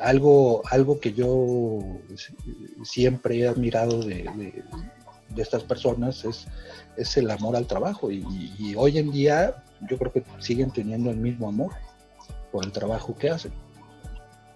algo, algo que yo siempre he admirado de, estas personas es, es, el amor al trabajo y, hoy en día yo creo que siguen teniendo el mismo amor por el trabajo que hacen.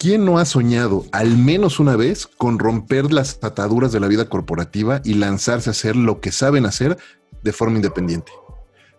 ¿Quién no ha soñado al menos una vez con romper las ataduras de la vida corporativa y lanzarse a hacer lo que saben hacer de forma independiente?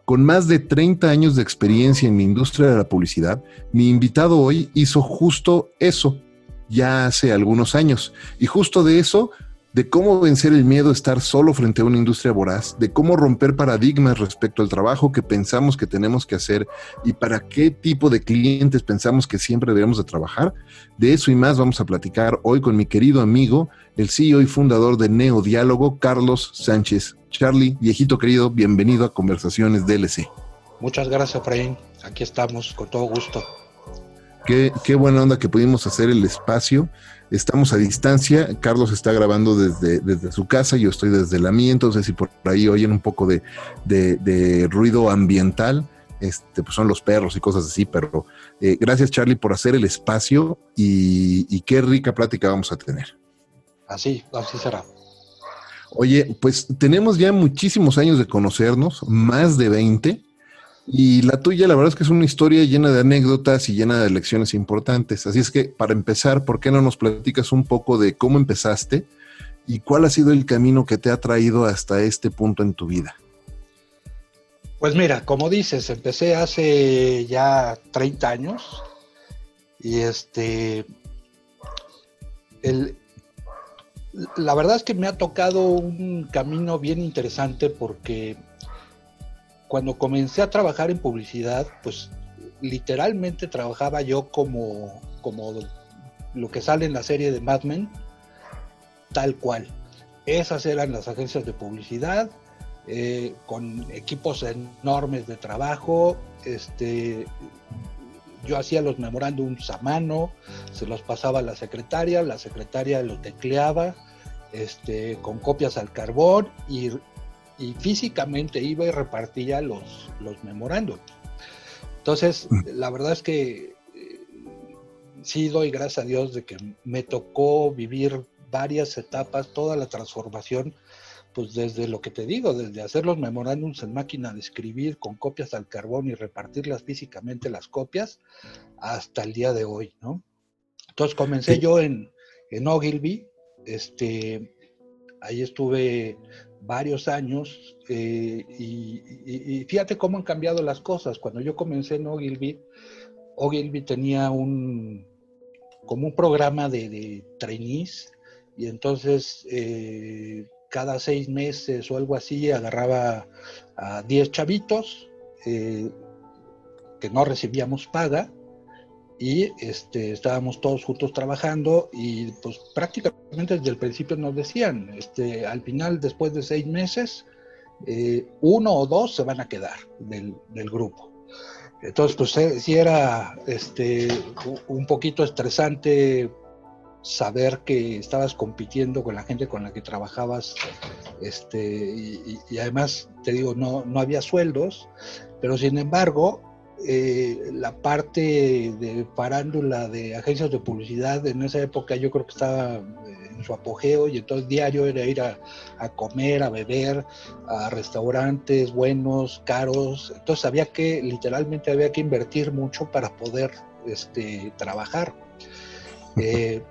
Con más de 30 años de experiencia en la industria de la publicidad, mi invitado hoy hizo justo eso ya hace algunos años. Y justo de eso de cómo vencer el miedo a estar solo frente a una industria voraz, de cómo romper paradigmas respecto al trabajo que pensamos que tenemos que hacer y para qué tipo de clientes pensamos que siempre debemos de trabajar. De eso y más vamos a platicar hoy con mi querido amigo, el CEO y fundador de Neodiálogo, Carlos Sánchez. Charlie, viejito querido, bienvenido a Conversaciones DLC. Muchas gracias, Efraín. Aquí estamos, con todo gusto. Qué, qué buena onda que pudimos hacer el espacio Estamos a distancia, Carlos está grabando desde, desde su casa, yo estoy desde la mía, entonces si por ahí oyen un poco de, ruido ambiental, este, pues son los perros y cosas así, pero eh, gracias Charlie por hacer el espacio y, qué rica plática vamos a tener. Así, así será. Oye, pues tenemos ya muchísimos años de conocernos, más de 20, y la tuya, la verdad es que es una historia llena de anécdotas y llena de lecciones importantes. Así es que, para empezar, ¿por qué no nos platicas un poco de cómo empezaste y cuál ha sido el camino que te ha traído hasta este punto en tu vida? Pues mira, como dices, empecé hace ya 30 años y este, la verdad es que me ha tocado un camino bien interesante porque cuando comencé a trabajar en publicidad, pues literalmente trabajaba yo como, como lo que sale en la serie de Mad Men, tal cual. Esas eran las agencias de publicidad, eh, con equipos enormes de trabajo. Este, yo hacía los memorándums a mano, se los pasaba a la secretaria, la secretaria los tecleaba este, con copias al carbón y y físicamente iba y repartía los, los memorandos. Entonces, mm. la verdad es que eh, sí doy gracias a Dios de que me tocó vivir varias etapas, toda la transformación, pues desde lo que te digo, desde hacer los memorándums en máquina de escribir con copias al carbón y repartirlas físicamente las copias, hasta el día de hoy, ¿no? Entonces comencé yo en, en Ogilvy, este, ahí estuve varios años eh, y, fíjate cómo han cambiado las cosas. Cuando yo comencé en Ogilvy, Ogilvy tenía un como un programa de, trainees y entonces eh, cada seis meses o algo así agarraba a 10 chavitos eh, que no recibíamos paga y este, estábamos todos juntos trabajando y pues prácticamente desde el principio nos decían, este, al final, después de seis meses, eh, uno o dos se van a quedar del, grupo. Entonces, pues eh, sí era este, un poquito estresante saber que estabas compitiendo con la gente con la que trabajabas, este, y, y además, te digo, no, no había sueldos, pero sin embargo, eh, la parte de parándula de agencias de publicidad en esa época yo creo que estaba eh, en su apogeo y entonces diario era ir a, comer, a beber, a restaurantes buenos, caros, entonces había que, literalmente había que invertir mucho para poder este, trabajar. Eh,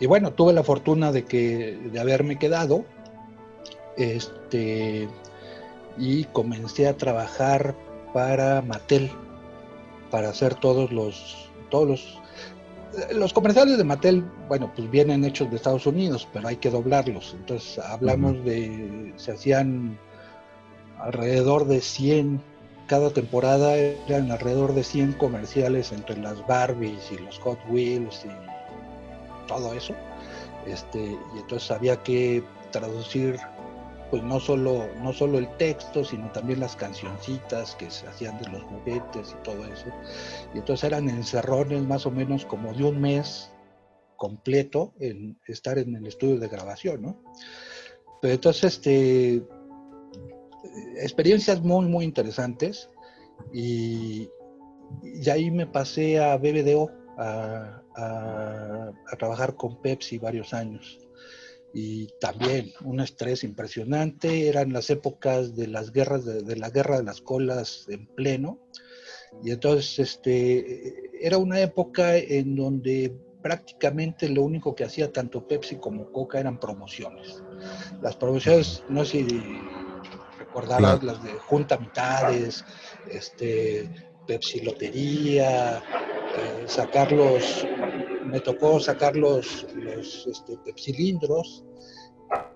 y bueno, tuve la fortuna de que de haberme quedado este, y comencé a trabajar para Mattel, para hacer todos los, todos los, los comerciales de Mattel, bueno, pues vienen hechos de Estados Unidos, pero hay que doblarlos. Entonces hablamos de, se hacían alrededor de 100, cada temporada eran alrededor de 100 comerciales entre las Barbies y los Hot Wheels y todo eso. Este, y entonces había que traducir pues no solo, no solo el texto, sino también las cancioncitas que se hacían de los juguetes y todo eso. Y entonces eran encerrones más o menos como de un mes completo en estar en el estudio de grabación, ¿no? Pero entonces, este, experiencias muy, muy interesantes y, y ahí me pasé a BBDO a, a trabajar con Pepsi varios años y también un estrés impresionante. Eran las épocas de las guerras, de, la guerra de las colas en pleno. Y entonces este, era una época en donde prácticamente lo único que hacía tanto Pepsi como Coca eran promociones. Las promociones, no sé si recordarás, las de Junta Mitades, este, Pepsi Lotería, eh, sacar los, me tocó sacar los, los este, pepsilindros,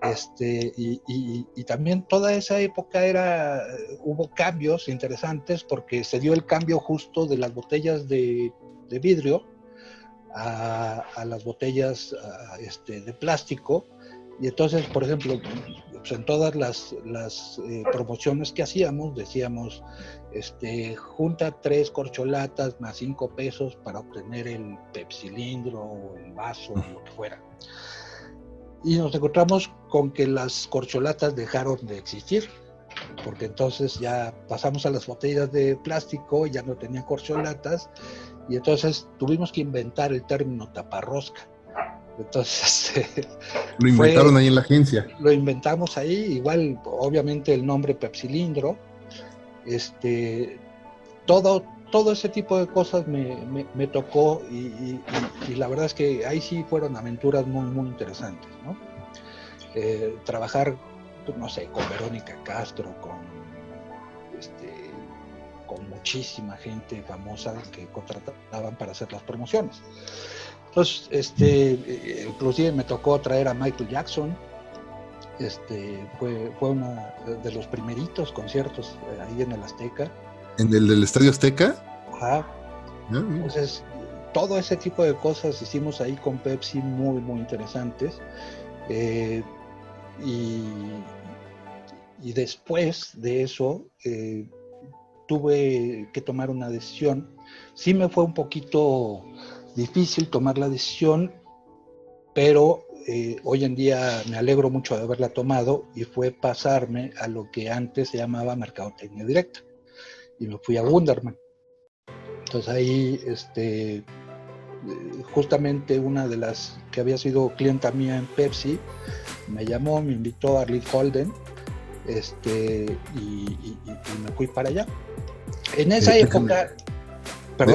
este, y, también toda esa época era, hubo cambios interesantes porque se dio el cambio justo de las botellas de, vidrio a, las botellas este, de plástico. Y entonces, por ejemplo, pues, en todas las, eh, promociones que hacíamos, decíamos, este, junta tres corcholatas más cinco pesos para obtener el pepsilindro o el vaso o lo que fuera. Y nos encontramos con que las corcholatas dejaron de existir, porque entonces ya pasamos a las botellas de plástico, ya no tenían corcholatas, y entonces tuvimos que inventar el término taparrosca. Entonces, este, lo inventaron ahí en la agencia. Lo inventamos ahí, igual, obviamente el nombre Pepsilindro, este, todo, todo ese tipo de cosas me, tocó y, la verdad es que ahí sí fueron aventuras muy, muy interesantes, ¿no? Eh, trabajar, no sé, con Verónica Castro, con, este, con muchísima gente famosa que contrataban para hacer las promociones. Entonces, este, eh, inclusive me tocó traer a Michael Jackson, este, fue, fue uno de los primeritos conciertos eh, ahí en el Azteca. ¿En el del Estadio Azteca? Ajá. Ah, Entonces, todo ese tipo de cosas hicimos ahí con Pepsi muy, muy interesantes. Eh, y, y, después de eso, eh, tuve que tomar una decisión. Sí me fue un poquito difícil tomar la decisión, pero eh, hoy en día me alegro mucho de haberla tomado y fue pasarme a lo que antes se llamaba mercadotecnia directa. Y me fui a Wunderman. Entonces ahí, este, eh, justamente una de las que había sido clienta mía en Pepsi, me llamó, me invitó a Arlie Holden, este, y, me fui para allá. En esa época,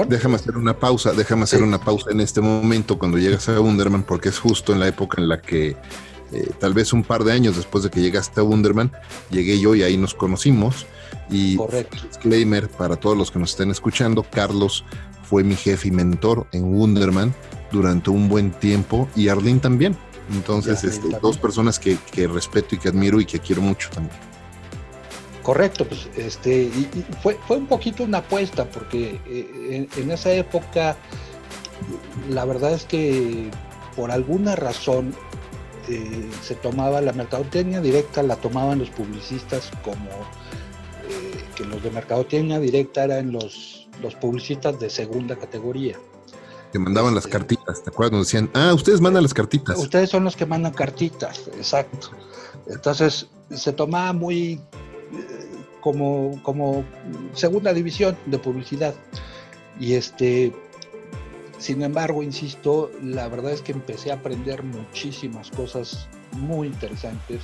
Déjame hacer una pausa, déjame hacer una pausa en este momento cuando llegas a Wunderman, porque es justo en la época en la que, eh, tal vez un par de años después de que llegaste a Wunderman, llegué yo y ahí nos conocimos. Y disclaimer para todos los que nos estén escuchando, Carlos fue mi jefe y mentor en Wunderman durante un buen tiempo y Arlene también. Entonces, este, dos personas que, que respeto y que admiro y que quiero mucho también. Correcto, pues este, y, fue, fue un poquito una apuesta, porque eh, en, esa época la verdad es que por alguna razón eh, se tomaba la mercadotecnia directa, la tomaban los publicistas como eh, que los de mercadotecnia directa eran los, los publicistas de segunda categoría. Que mandaban las este, cartitas, ¿te acuerdas? Nos decían, ah, ustedes mandan las cartitas. Ustedes son los que mandan cartitas, exacto. Entonces se tomaba muy como, segunda división de publicidad. Y este, sin embargo, insisto, la verdad es que empecé a aprender muchísimas cosas muy interesantes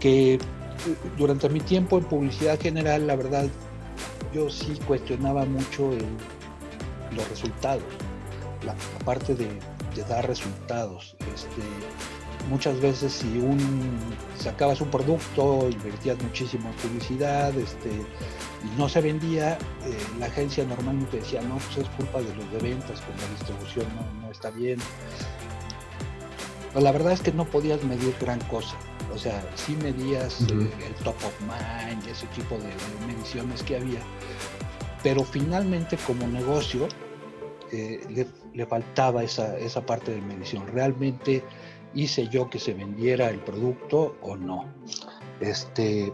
que durante mi tiempo en publicidad general, la verdad, yo sí cuestionaba mucho los resultados, la, parte de, de, dar resultados. Este, muchas veces si un sacabas un producto, invertías muchísimo en publicidad, este, y no se vendía, eh, la agencia normalmente decía, no, pues es culpa de los de ventas, con la distribución no, está bien. Pero la verdad es que no podías medir gran cosa. O sea, sí medías el, top of mind, ese tipo de, mediciones que había, pero finalmente como negocio eh, le, faltaba esa, esa parte de medición. Realmente hice yo que se vendiera el producto o no. Este,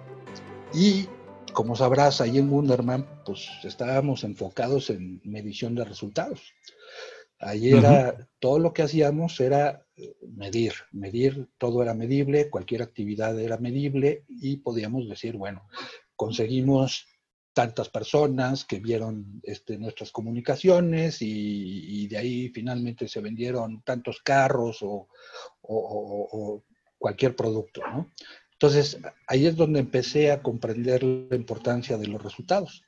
y como sabrás, ahí en Wunderman, pues estábamos enfocados en medición de resultados. Ahí era, todo lo que hacíamos era eh, medir, medir, todo era medible, cualquier actividad era medible y podíamos decir, bueno, conseguimos tantas personas que vieron este, nuestras comunicaciones y, de ahí finalmente se vendieron tantos carros o, cualquier producto, ¿no? Entonces, ahí es donde empecé a comprender la importancia de los resultados.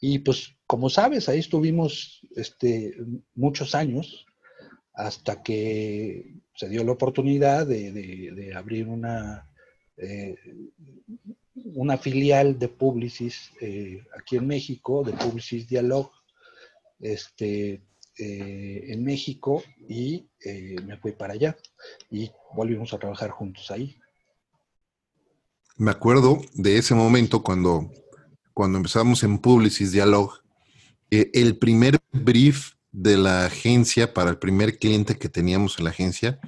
Y pues, como sabes, ahí estuvimos este, muchos años hasta que se dio la oportunidad de, abrir una, eh, una filial de Publicis eh, aquí en México, de Publicis Dialog, este, eh, en México, y me fui para allá. Y volvimos a trabajar juntos ahí me acuerdo de ese momento cuando, cuando empezamos en Publicis Dialog, el primer brief de la agencia para el primer cliente que teníamos en la agencia,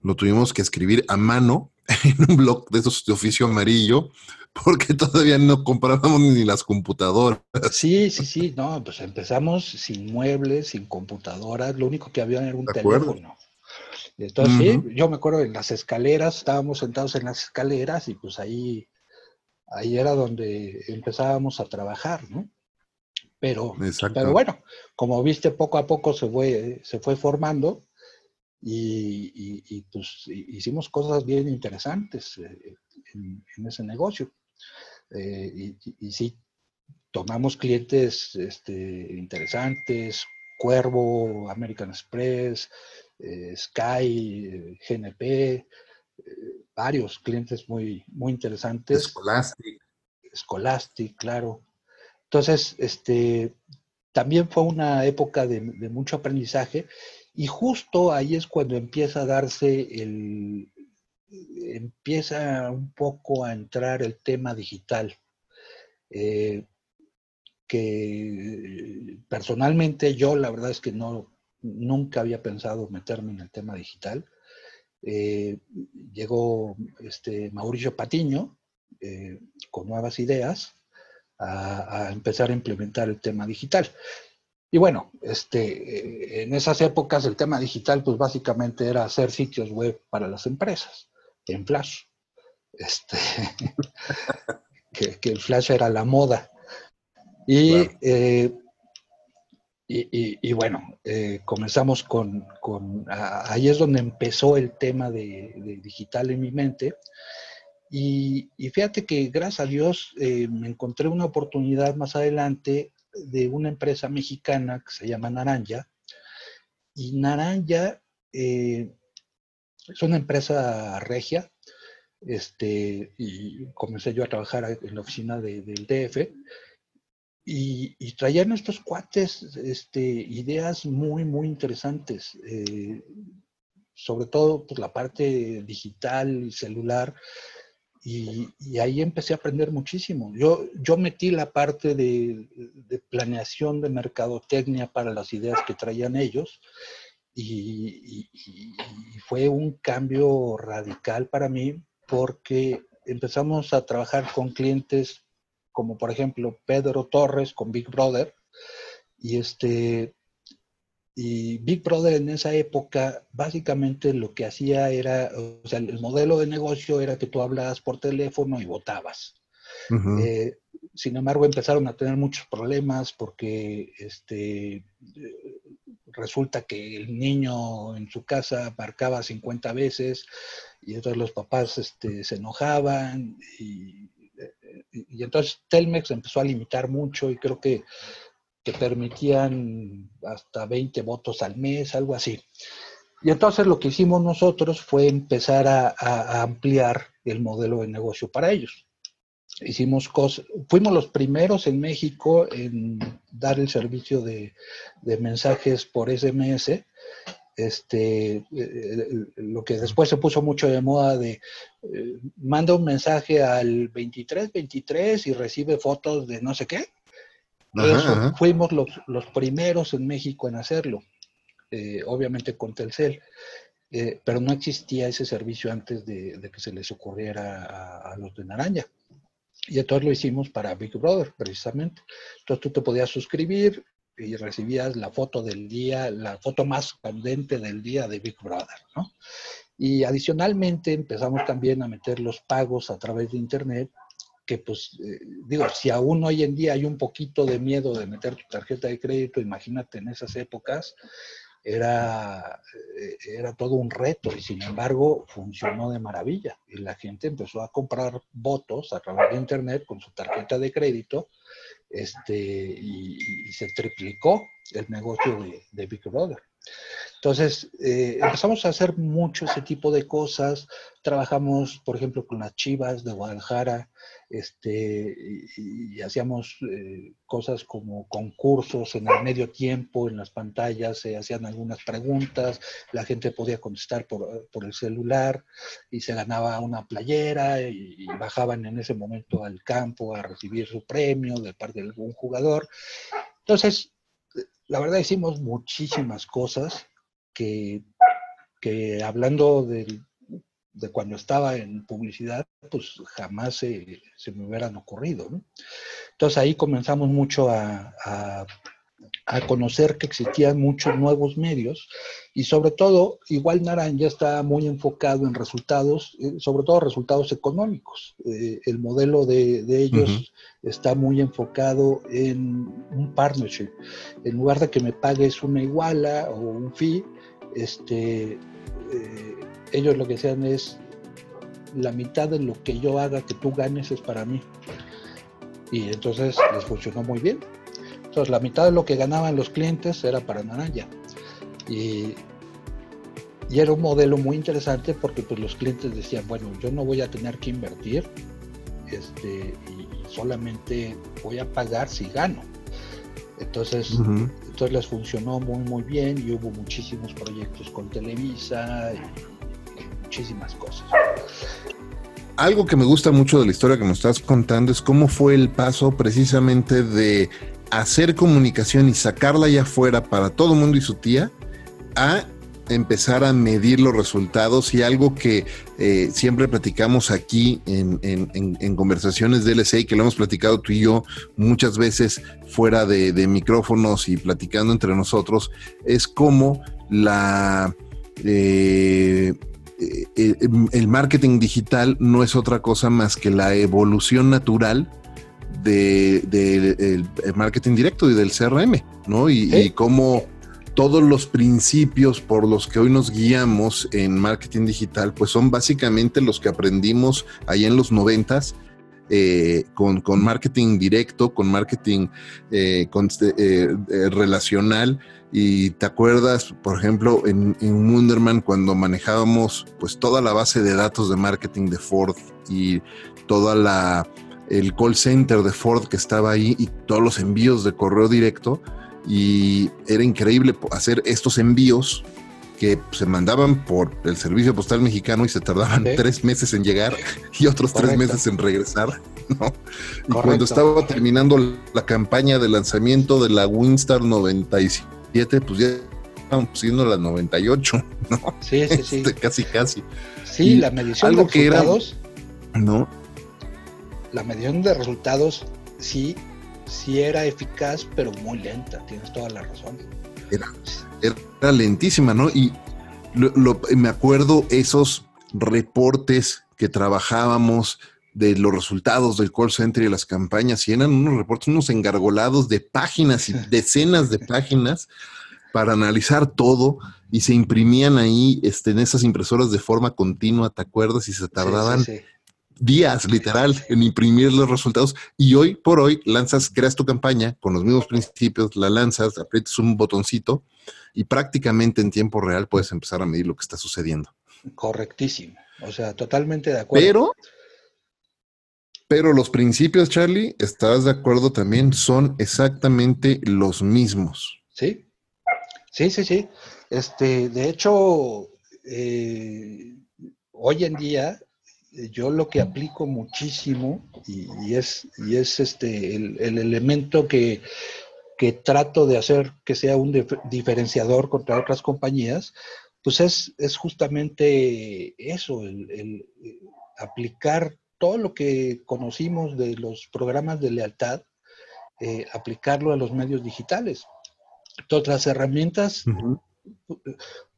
lo tuvimos que escribir a mano en un blog de esos de oficio amarillo, porque todavía no comprábamos ni las computadoras. Sí, sí, sí, no, pues empezamos sin muebles, sin computadoras, lo único que había era un teléfono. Entonces, sí, yo me acuerdo en las escaleras, estábamos sentados en las escaleras y pues ahí, ahí era donde empezábamos a trabajar, ¿no? Pero, pero bueno, como viste, poco a poco se fue, se fue formando y, pues hicimos cosas bien interesantes eh, en, ese negocio. Eh, y, sí, tomamos clientes este, interesantes, Cuervo, American Express, eh, Sky, GNP, eh, varios clientes muy, muy interesantes. Scholastic. Scholastic, claro. Entonces, este, también fue una época de, mucho aprendizaje y justo ahí es cuando empieza a darse el, empieza un poco a entrar el tema digital. Eh, que personalmente yo la verdad es que no, nunca había pensado meterme en el tema digital. Eh, llegó este Mauricio Patiño eh, con nuevas ideas a, empezar a implementar el tema digital. Y bueno, este, eh, en esas épocas el tema digital pues básicamente era hacer sitios web para las empresas en Flash. Este, que, el Flash era la moda. Y y, bueno, eh, comenzamos con, ahí es donde empezó el tema de, digital en mi mente. Y, fíjate que gracias a Dios eh, me encontré una oportunidad más adelante de una empresa mexicana que se llama Naranja. Y Naranja eh, es una empresa regia. Este, y comencé yo a trabajar en la oficina del DF y, traían estos cuates este, ideas muy, muy interesantes, eh, sobre todo pues, la parte digital y celular, y, ahí empecé a aprender muchísimo. Yo, yo metí la parte de, planeación de mercadotecnia para las ideas que traían ellos, y, y fue un cambio radical para mí porque empezamos a trabajar con clientes como por ejemplo Pedro Torres con Big Brother. Y este y Big Brother en esa época básicamente lo que hacía era, o sea, el modelo de negocio era que tú hablabas por teléfono y votabas. Eh, sin embargo, empezaron a tener muchos problemas porque este, resulta que el niño en su casa marcaba 50 veces y entonces los papás este, se enojaban y y, entonces Telmex empezó a limitar mucho y creo que, que permitían hasta 20 votos al mes, algo así. Y entonces lo que hicimos nosotros fue empezar a, ampliar el modelo de negocio para ellos. Hicimos cosas, fuimos los primeros en México en dar el servicio de, mensajes por SMS este, eh, lo que después se puso mucho de moda de eh, manda un mensaje al 2323 y recibe fotos de no sé qué. Fuimos los, los, primeros en México en hacerlo, eh, obviamente con Telcel, pero no existía ese servicio antes de, que se les ocurriera a, a, los de Naranja. Y entonces lo hicimos para Big Brother, precisamente. Entonces tú te podías suscribir, y recibías la foto del día, la foto más candente del día de Big Brother, ¿no? Y adicionalmente empezamos también a meter los pagos a través de Internet, que pues, eh, digo, si aún hoy en día hay un poquito de miedo de meter tu tarjeta de crédito, imagínate en esas épocas, era, eh, era todo un reto y sin embargo funcionó de maravilla. Y la gente empezó a comprar votos a través de Internet con su tarjeta de crédito este, y, se triplicó el negocio de, Big Brother. Entonces, eh, empezamos a hacer mucho ese tipo de cosas. Trabajamos, por ejemplo, con las Chivas de Guadalajara, este, y, hacíamos eh, cosas como concursos en el medio tiempo, en las pantallas se hacían algunas preguntas, la gente podía contestar por, el celular y se ganaba una playera y, bajaban en ese momento al campo a recibir su premio de parte de algún jugador. Entonces, la verdad hicimos muchísimas cosas que, que hablando de cuando estaba en publicidad, pues jamás se, me hubieran ocurrido. Entonces ahí comenzamos mucho a, conocer que existían muchos nuevos medios y sobre todo, igual Naranja está muy enfocado en resultados, eh, sobre todo resultados económicos. Eh, el modelo de, ellos está muy enfocado en un partnership. En lugar de que me pagues una iguala o un fee, este... Eh, ellos lo que sean es la mitad de lo que yo haga que tú ganes es para mí. Y entonces les funcionó muy bien. Entonces la mitad de lo que ganaban los clientes era para Naranja. Y, y era un modelo muy interesante porque pues los clientes decían, bueno, yo no voy a tener que invertir este, y, solamente voy a pagar si gano. Entonces, entonces les funcionó muy muy bien y hubo muchísimos proyectos con Televisa y muchísimas cosas. Algo que me gusta mucho de la historia que nos estás contando es cómo fue el paso precisamente de hacer comunicación y sacarla allá afuera para todo mundo y su tía a empezar a medir los resultados y algo que eh, siempre platicamos aquí en, conversaciones de LSA que lo hemos platicado tú y yo muchas veces fuera de, micrófonos y platicando entre nosotros, es cómo la... Eh, eh, el marketing digital no es otra cosa más que la evolución natural del de, marketing directo y del CRM, ¿no? Y, cómo todos los principios por los que hoy nos guiamos en marketing digital, pues son básicamente los que aprendimos ahí en los noventas eh, con, marketing directo, con marketing eh, eh, relacional. Y te acuerdas, por ejemplo, en, en Wunderman, cuando manejábamos pues toda la base de datos de marketing de Ford y toda la el call center de Ford que estaba ahí y todos los envíos de correo directo y era increíble hacer estos envíos que se mandaban por el servicio postal mexicano y se tardaban tres meses en llegar y otros tres meses en regresar. Y cuando estaba terminando la campaña de lanzamiento de la Winstar 97, pues ya estaban siendo la 98, ¿no? Sí, sí, sí. Este, casi, casi. Sí, la medición de resultados. ¿No? La medición de resultados sí, sí era eficaz, pero muy lenta, tienes toda la razón. Era, era lentísima, ¿no? Y me acuerdo esos reportes que trabajábamos de los resultados del call center y las campañas, y eran unos reportes, unos engargolados de páginas y decenas de páginas para analizar todo y se imprimían ahí este, en esas impresoras de forma continua, ¿te acuerdas? Y se tardaban días, literal, en imprimir los resultados. Y hoy por hoy lanzas, creas tu campaña con los mismos principios, la lanzas, aprietas un botoncito y prácticamente en tiempo real puedes empezar a medir lo que está sucediendo. Correctísimo. O sea, totalmente de acuerdo. Pero, pero los principios, Charlie, ¿estás de acuerdo también? Son exactamente los mismos. Sí, sí, sí, sí. Este, de hecho, eh, hoy en día yo lo que aplico muchísimo y, es, y es este, el, elemento que, trato de hacer que sea un diferenciador contra otras compañías, pues es, es justamente eso, el, aplicar todo lo que conocimos de los programas de lealtad, eh, aplicarlo a los medios digitales. Todas las herramientas,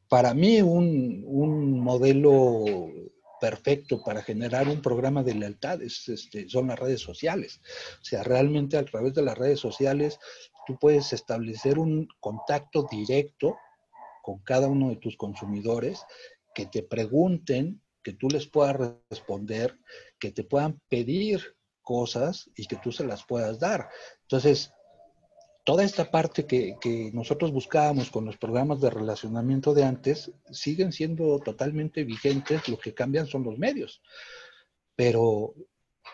para mí un, un modelo perfecto para generar un programa de lealtad este, son las redes sociales. O sea, realmente a través de las redes sociales tú puedes establecer un contacto directo con cada uno de tus consumidores, que te pregunten, que tú les puedas responder, que te puedan pedir cosas y que tú se las puedas dar. Entonces, toda esta parte que, nosotros buscábamos con los programas de relacionamiento de antes siguen siendo totalmente vigentes, lo que cambian son los medios. Pero,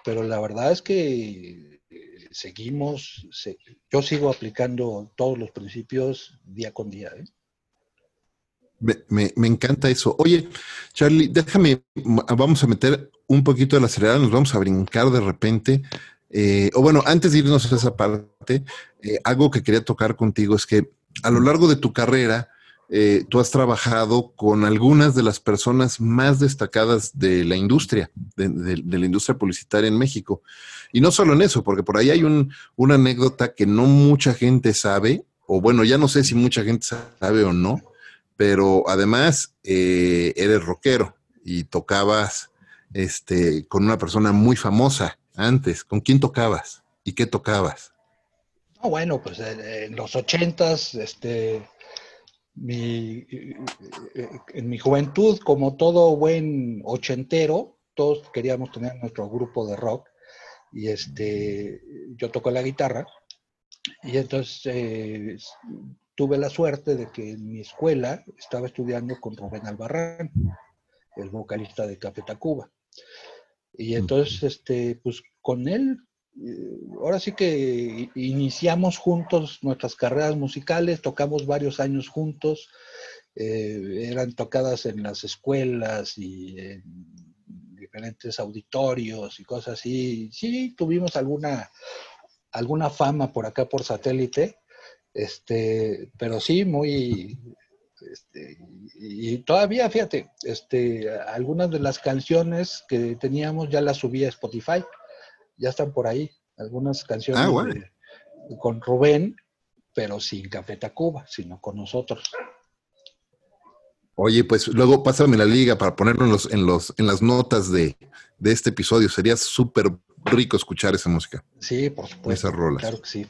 pero la verdad es que eh, seguimos, yo sigo aplicando todos los principios día con día. ¿eh? Me, me, encanta eso. Oye, Charlie, déjame, vamos a meter un poquito de la acelerada, nos vamos a brincar de repente eh, o bueno, antes de irnos a esa parte, eh, algo que quería tocar contigo es que a lo largo de tu carrera, eh, tú has trabajado con algunas de las personas más destacadas de la industria, de, la industria publicitaria en México. Y no solo en eso, porque por ahí hay una anécdota que no mucha gente sabe, o bueno, ya no sé si mucha gente sabe o no, pero además eres rockero y tocabas este, con una persona muy famosa antes? ¿Con quién tocabas? ¿Y qué tocabas? No, bueno, pues eh, en los ochentas, este, mi, eh, en mi juventud, como todo buen ochentero, todos queríamos tener nuestro grupo de rock y este, yo toco la guitarra y entonces eh, tuve la suerte de que en mi escuela estaba estudiando con Rubén Albarrán, el vocalista de Café Tacuba. Y entonces, este, pues con él, eh, ahora sí que iniciamos juntos nuestras carreras musicales, tocamos varios años juntos, eh, eran tocadas en las escuelas y en diferentes auditorios y cosas así. Sí, tuvimos alguna, alguna fama por acá por satélite, este, pero sí, muy, este, y todavía, fíjate, este, algunas de las canciones que teníamos ya las subí a Spotify, ya están por ahí, algunas canciones ah, con Rubén, pero sin Café Tacuba, sino con nosotros. Oye, pues luego pásame la liga para ponerlo en, los, en, los, en las notas de, de este episodio. Sería súper rico escuchar esa música. Sí, por supuesto. Esas rolas. Claro que sí.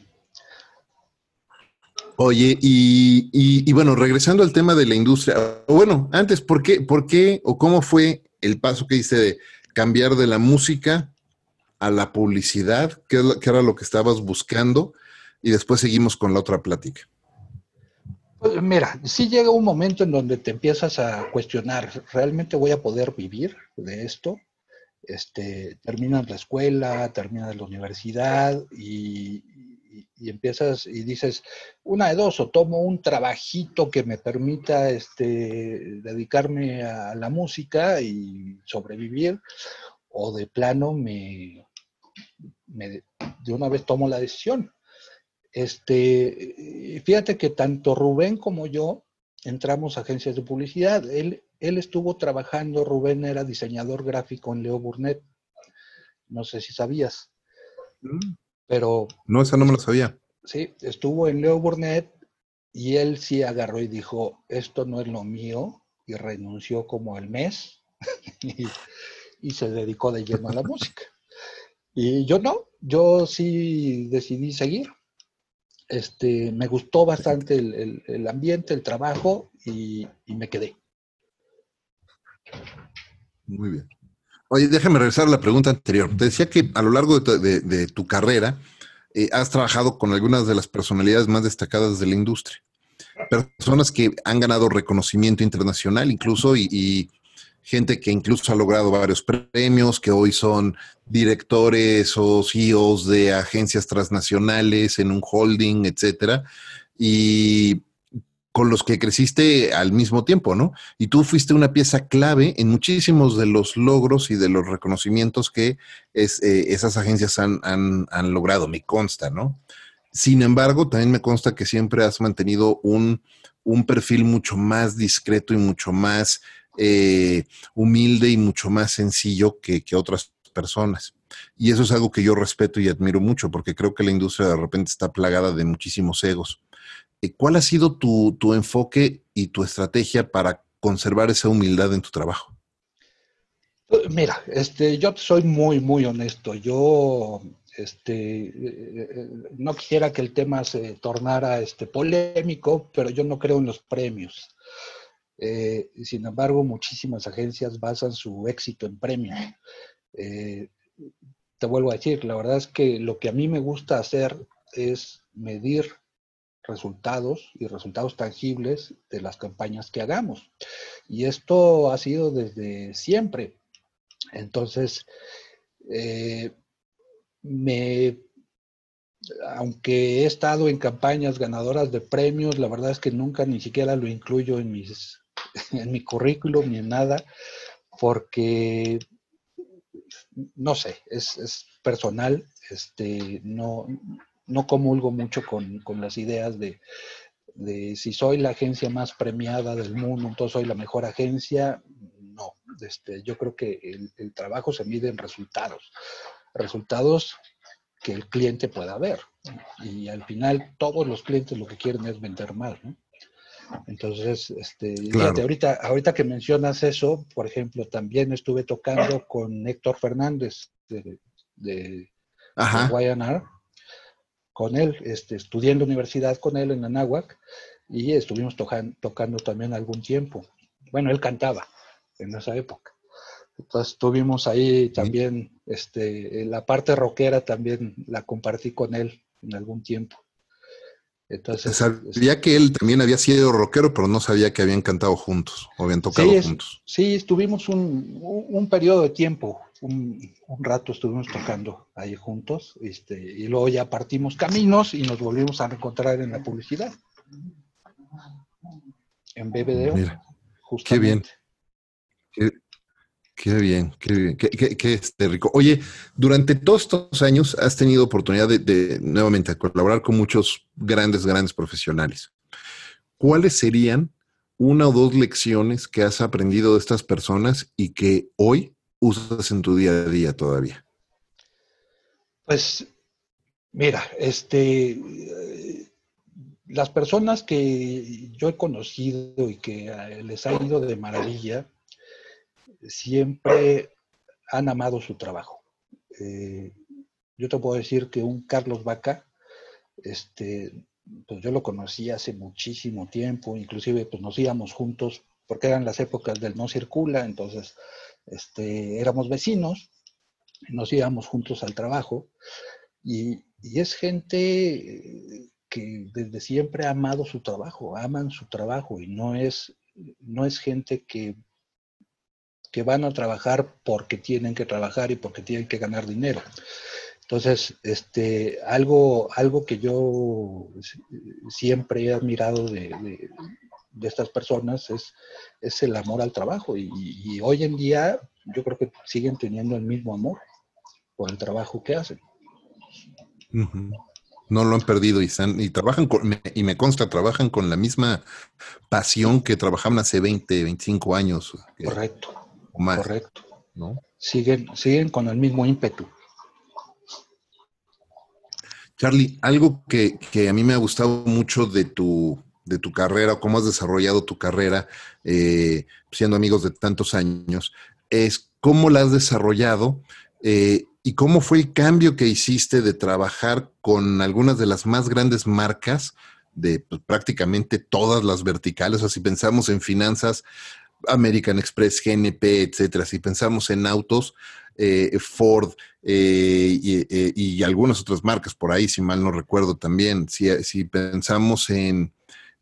Oye, y, bueno, regresando al tema de la industria, bueno, antes, ¿por qué, ¿por qué o cómo fue el paso que hice de cambiar de la música a la publicidad? ¿Qué, era lo que estabas buscando? Y después seguimos con la otra plática. Pues mira, sí llega un momento en donde te empiezas a cuestionar, ¿realmente voy a poder vivir de esto? Este, terminas la escuela, terminas la universidad y, y, empiezas y dices, una de dos, o tomo un trabajito que me permita este, dedicarme a la música y sobrevivir, o de plano me, de una vez tomo la decisión. Este, fíjate que tanto Rubén como yo entramos a agencias de publicidad. Él, él estuvo trabajando, Rubén era diseñador gráfico en Leo Burnett. No sé si sabías. Pero. No, esa no me lo sabía. Sí, estuvo en Leo Burnett y él sí agarró y dijo: Esto no es lo mío, y renunció como al mes y, se dedicó de lleno a la música. Y yo no, yo sí decidí seguir. Este, me gustó bastante el, ambiente, el trabajo y me quedé. Muy bien. Oye, déjame regresar a la pregunta anterior. Te decía que a lo largo de, tu carrera eh, has trabajado con algunas de las personalidades más destacadas de la industria. Personas que han ganado reconocimiento internacional incluso y, gente que incluso ha logrado varios premios, que hoy son directores o CEOs de agencias transnacionales en un holding, etcétera. Y con los que creciste al mismo tiempo, ¿no? Y tú fuiste una pieza clave en muchísimos de los logros y de los reconocimientos que eh, esas agencias han, logrado, me consta, ¿no? Sin embargo, también me consta que siempre has mantenido un, perfil mucho más discreto y mucho más eh, humilde y mucho más sencillo que otras personas. Y eso es algo que yo respeto y admiro mucho, porque creo que la industria de repente está plagada de muchísimos egos. Eh, ¿Cuál ha sido tu, enfoque y tu estrategia para conservar esa humildad en tu trabajo? Pues, mira, este, yo soy muy, muy honesto. Yo este, eh, no quisiera que el tema se tornara este, polémico, pero yo no creo en los premios. Eh, sin embargo, muchísimas agencias basan su éxito en premios. te vuelvo a decir, la verdad es que lo que a mí me gusta hacer es medir resultados y resultados tangibles de las campañas que hagamos. Y esto ha sido desde siempre. Entonces, eh, me, aunque he estado en campañas ganadoras de premios, la verdad es que nunca ni siquiera lo incluyo en, mis, en mi currículum ni en nada, porque, no sé, es, es personal, este, no, no comulgo mucho con, las ideas de, si soy la agencia más premiada del mundo, entonces soy la mejor agencia. No, este, yo creo que el, trabajo se mide en resultados, resultados que el cliente pueda ver. Y al final todos los clientes lo que quieren es vender más, Entonces, este, ahorita, ahorita que mencionas eso, por ejemplo, también estuve tocando con Héctor Fernández de, de, con él, este, la universidad con él en Anáhuac y estuvimos tocando también algún tiempo. Bueno, él cantaba en esa época. Entonces estuvimos ahí también, este, la parte rockera también la compartí con él en algún tiempo. Entonces, sabía que él también había sido rockero, pero no sabía que habían cantado juntos o habían tocado juntos. Sí, estuvimos un, un periodo de tiempo un, rato estuvimos tocando ahí juntos, este, y luego ya partimos caminos y nos volvimos a encontrar en la publicidad. En BBDO. Mira, qué bien. Qué, bien, qué bien, qué, este, rico. Oye, durante todos estos años has tenido oportunidad de, de nuevamente colaborar con muchos grandes, grandes profesionales. ¿Cuáles serían una o dos lecciones que has aprendido de estas personas y que hoy usas en tu día a día todavía? Pues, mira, este, las personas que yo he conocido y que eh, les ha ido de maravilla, siempre han amado su trabajo. Eh, yo te puedo decir que un Carlos Vaca, este, pues yo lo conocí hace muchísimo tiempo, inclusive pues nos íbamos juntos, porque eran las épocas del no circula, entonces este, éramos vecinos, nos íbamos juntos al trabajo y, es gente que desde siempre ha amado su trabajo, aman su trabajo y no es, no es gente que, que van a trabajar porque tienen que trabajar y porque tienen que ganar dinero. Entonces, este, algo, algo que yo siempre he admirado de, de estas personas es, es el amor al trabajo y, hoy en día yo creo que siguen teniendo el mismo amor por el trabajo que hacen. No lo han perdido y, y trabajan y me consta, trabajan con la misma pasión que trabajaban hace 20, 25 años. Correcto. Correcto. ¿no? Siguen, siguen con el mismo ímpetu. Charlie, algo que, que, a mí me ha gustado mucho de tu, de tu carrera, cómo has desarrollado tu carrera, eh, siendo amigos de tantos años, es cómo la has desarrollado eh, y cómo fue el cambio que hiciste de trabajar con algunas de las más grandes marcas de pues, prácticamente todas las verticales. O sea, si pensamos en finanzas, American Express, GNP, etcétera, si pensamos en autos, eh, Ford y, algunas otras marcas por ahí, si mal no recuerdo también, si pensamos en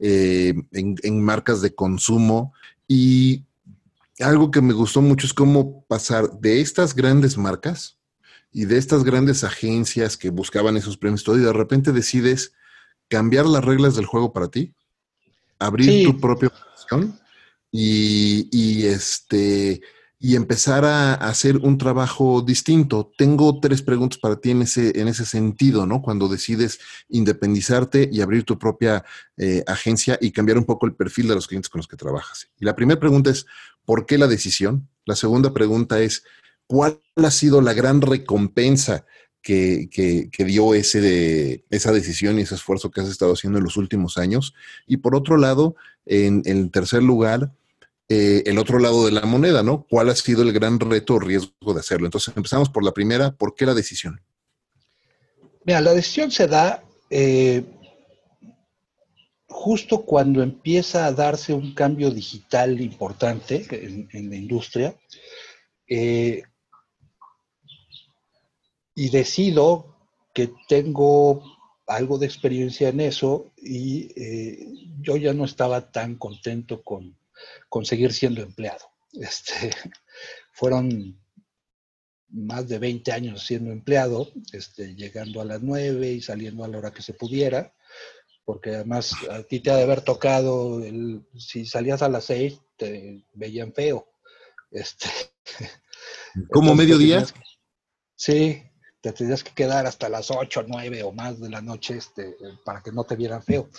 eh, en, marcas de consumo. Y algo que me gustó mucho es cómo pasar de estas grandes marcas y de estas grandes agencias que buscaban esos premios todo y de repente decides cambiar las reglas del juego para ti abrir tu propia opción y, y, este y empezar a, hacer un trabajo distinto. Tengo tres preguntas para ti en ese, en ese sentido, ¿no? Cuando decides independizarte y abrir tu propia eh, agencia y cambiar un poco el perfil de los clientes con los que trabajas. Y la primera pregunta es, ¿por qué la decisión? La segunda pregunta es, ¿cuál ha sido la gran recompensa que, que, dio ese de, esa decisión y ese esfuerzo que has estado haciendo en los últimos años? Y por otro lado, en, en tercer lugar, eh, el otro lado de la moneda, ¿no? ¿Cuál ha sido el gran reto o riesgo de hacerlo? Entonces empezamos por la primera, ¿por qué la decisión? Mira, la decisión se da eh, justo cuando empieza a darse un cambio digital importante en, la industria eh, y decido que tengo algo de experiencia en eso y yo ya no estaba tan contento con conseguir siendo empleado. Este, fueron más de 20 años siendo empleado, este, llegando a las 9 y saliendo a la hora que se pudiera, porque además a ti te ha de haber tocado, el, si salías a las 6 te veían feo. Este, ¿Como mediodía? sí, te tenías que quedar hasta las 8, 9 o más de la noche este, para que no te vieran feo.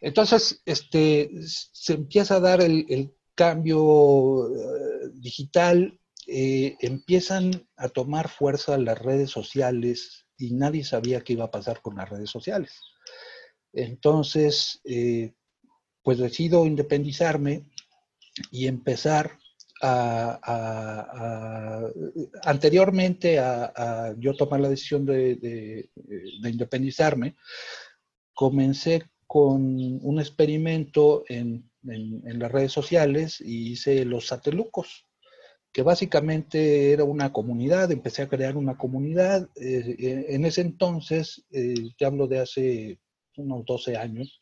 Entonces, este, se empieza a dar el, cambio eh, digital, eh, empiezan a tomar fuerza las redes sociales y nadie sabía qué iba a pasar con las redes sociales. Entonces, eh, pues decido independizarme y empezar a, anteriormente a, yo tomar la decisión de, independizarme, comencé con un experimento en, las redes sociales y hice los satelucos, que básicamente era una comunidad, empecé a crear una comunidad. Eh, eh, en ese entonces, eh, te hablo de hace unos 12 años,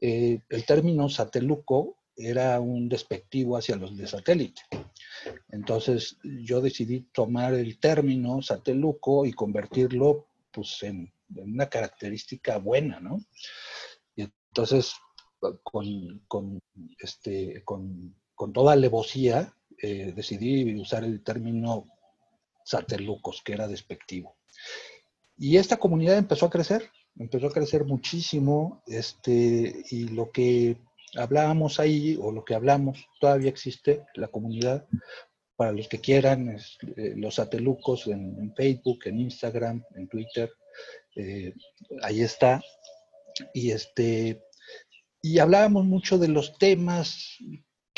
el término sateluco era un despectivo hacia los de satélite. Entonces yo decidí tomar el término sateluco y convertirlo pues, en, una característica buena, ¿no? Y entonces, con, este, con, toda alevosía, eh, decidí usar el término satelucos, que era despectivo. Y esta comunidad empezó a crecer, empezó a crecer muchísimo, este, y lo que hablábamos ahí, o lo que hablamos, todavía existe la comunidad. Para los que quieran, eh, los satelucos en, Facebook, en Instagram, en Twitter, eh, ahí está. Y este, y hablábamos mucho de los temas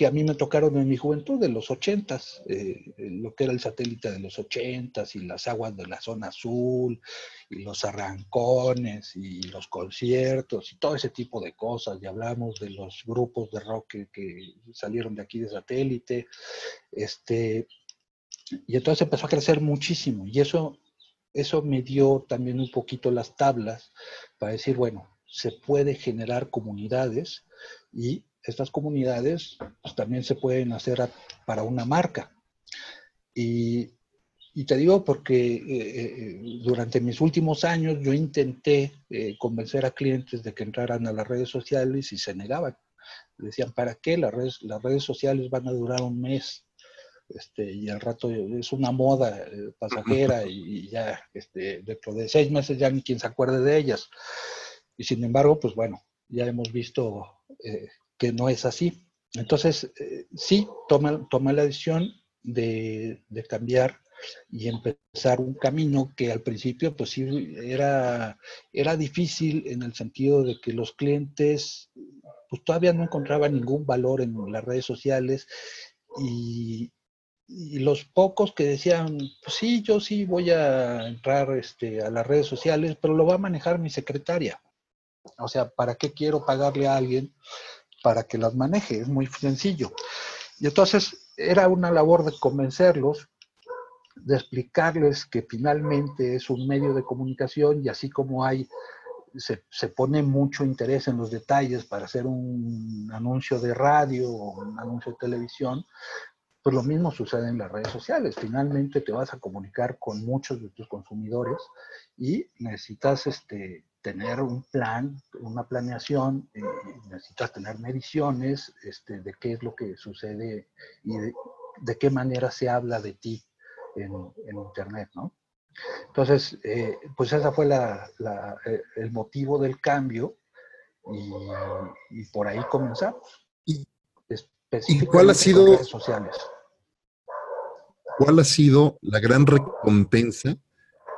que a mí me tocaron en mi juventud, de los ochentas, eh, lo que era el satélite de los ochentas y las aguas de la zona azul y los arrancones y los conciertos y todo ese tipo de cosas. Y hablamos de los grupos de rock que, salieron de aquí de satélite. Este, y entonces empezó a crecer muchísimo y eso, eso me dio también un poquito las tablas para decir, bueno, se puede generar comunidades y estas comunidades pues, también se pueden hacer para una marca. Y, te digo porque eh, eh, durante mis últimos años yo intenté eh, convencer a clientes de que entraran a las redes sociales y se negaban. Decían, ¿para qué? Las redes, las redes sociales van a durar un mes. Este, y al rato es una moda pasajera y, ya este, dentro de seis meses ya ni quien se acuerde de ellas. Y sin embargo, pues bueno, ya hemos visto que no es así. Entonces, eh, sí, toma, toma la decisión de, cambiar y empezar un camino que al principio pues sí era, era difícil en el sentido de que los clientes pues todavía no encontraban ningún valor en las redes sociales y, los pocos que decían, pues sí, yo sí voy a entrar este, a las redes sociales, pero lo va a manejar mi secretaria. O sea, ¿para qué quiero pagarle a alguien para que las maneje, es muy sencillo. Y entonces era una labor de convencerlos, de explicarles que finalmente es un medio de comunicación y así como hay, se, se pone mucho interés en los detalles para hacer un anuncio de radio o un anuncio de televisión, pues lo mismo sucede en las redes sociales. Finalmente te vas a comunicar con muchos de tus consumidores y necesitas este, tener un plan, una planeación, eh, necesitas tener mediciones este, de qué es lo que sucede y de, qué manera se habla de ti en, Internet, ¿no? Entonces, eh, pues ese fue eh, el motivo del cambio y, por ahí comenzamos. ¿Y, cuál ha sido, redes sociales. cuál ha sido la gran recompensa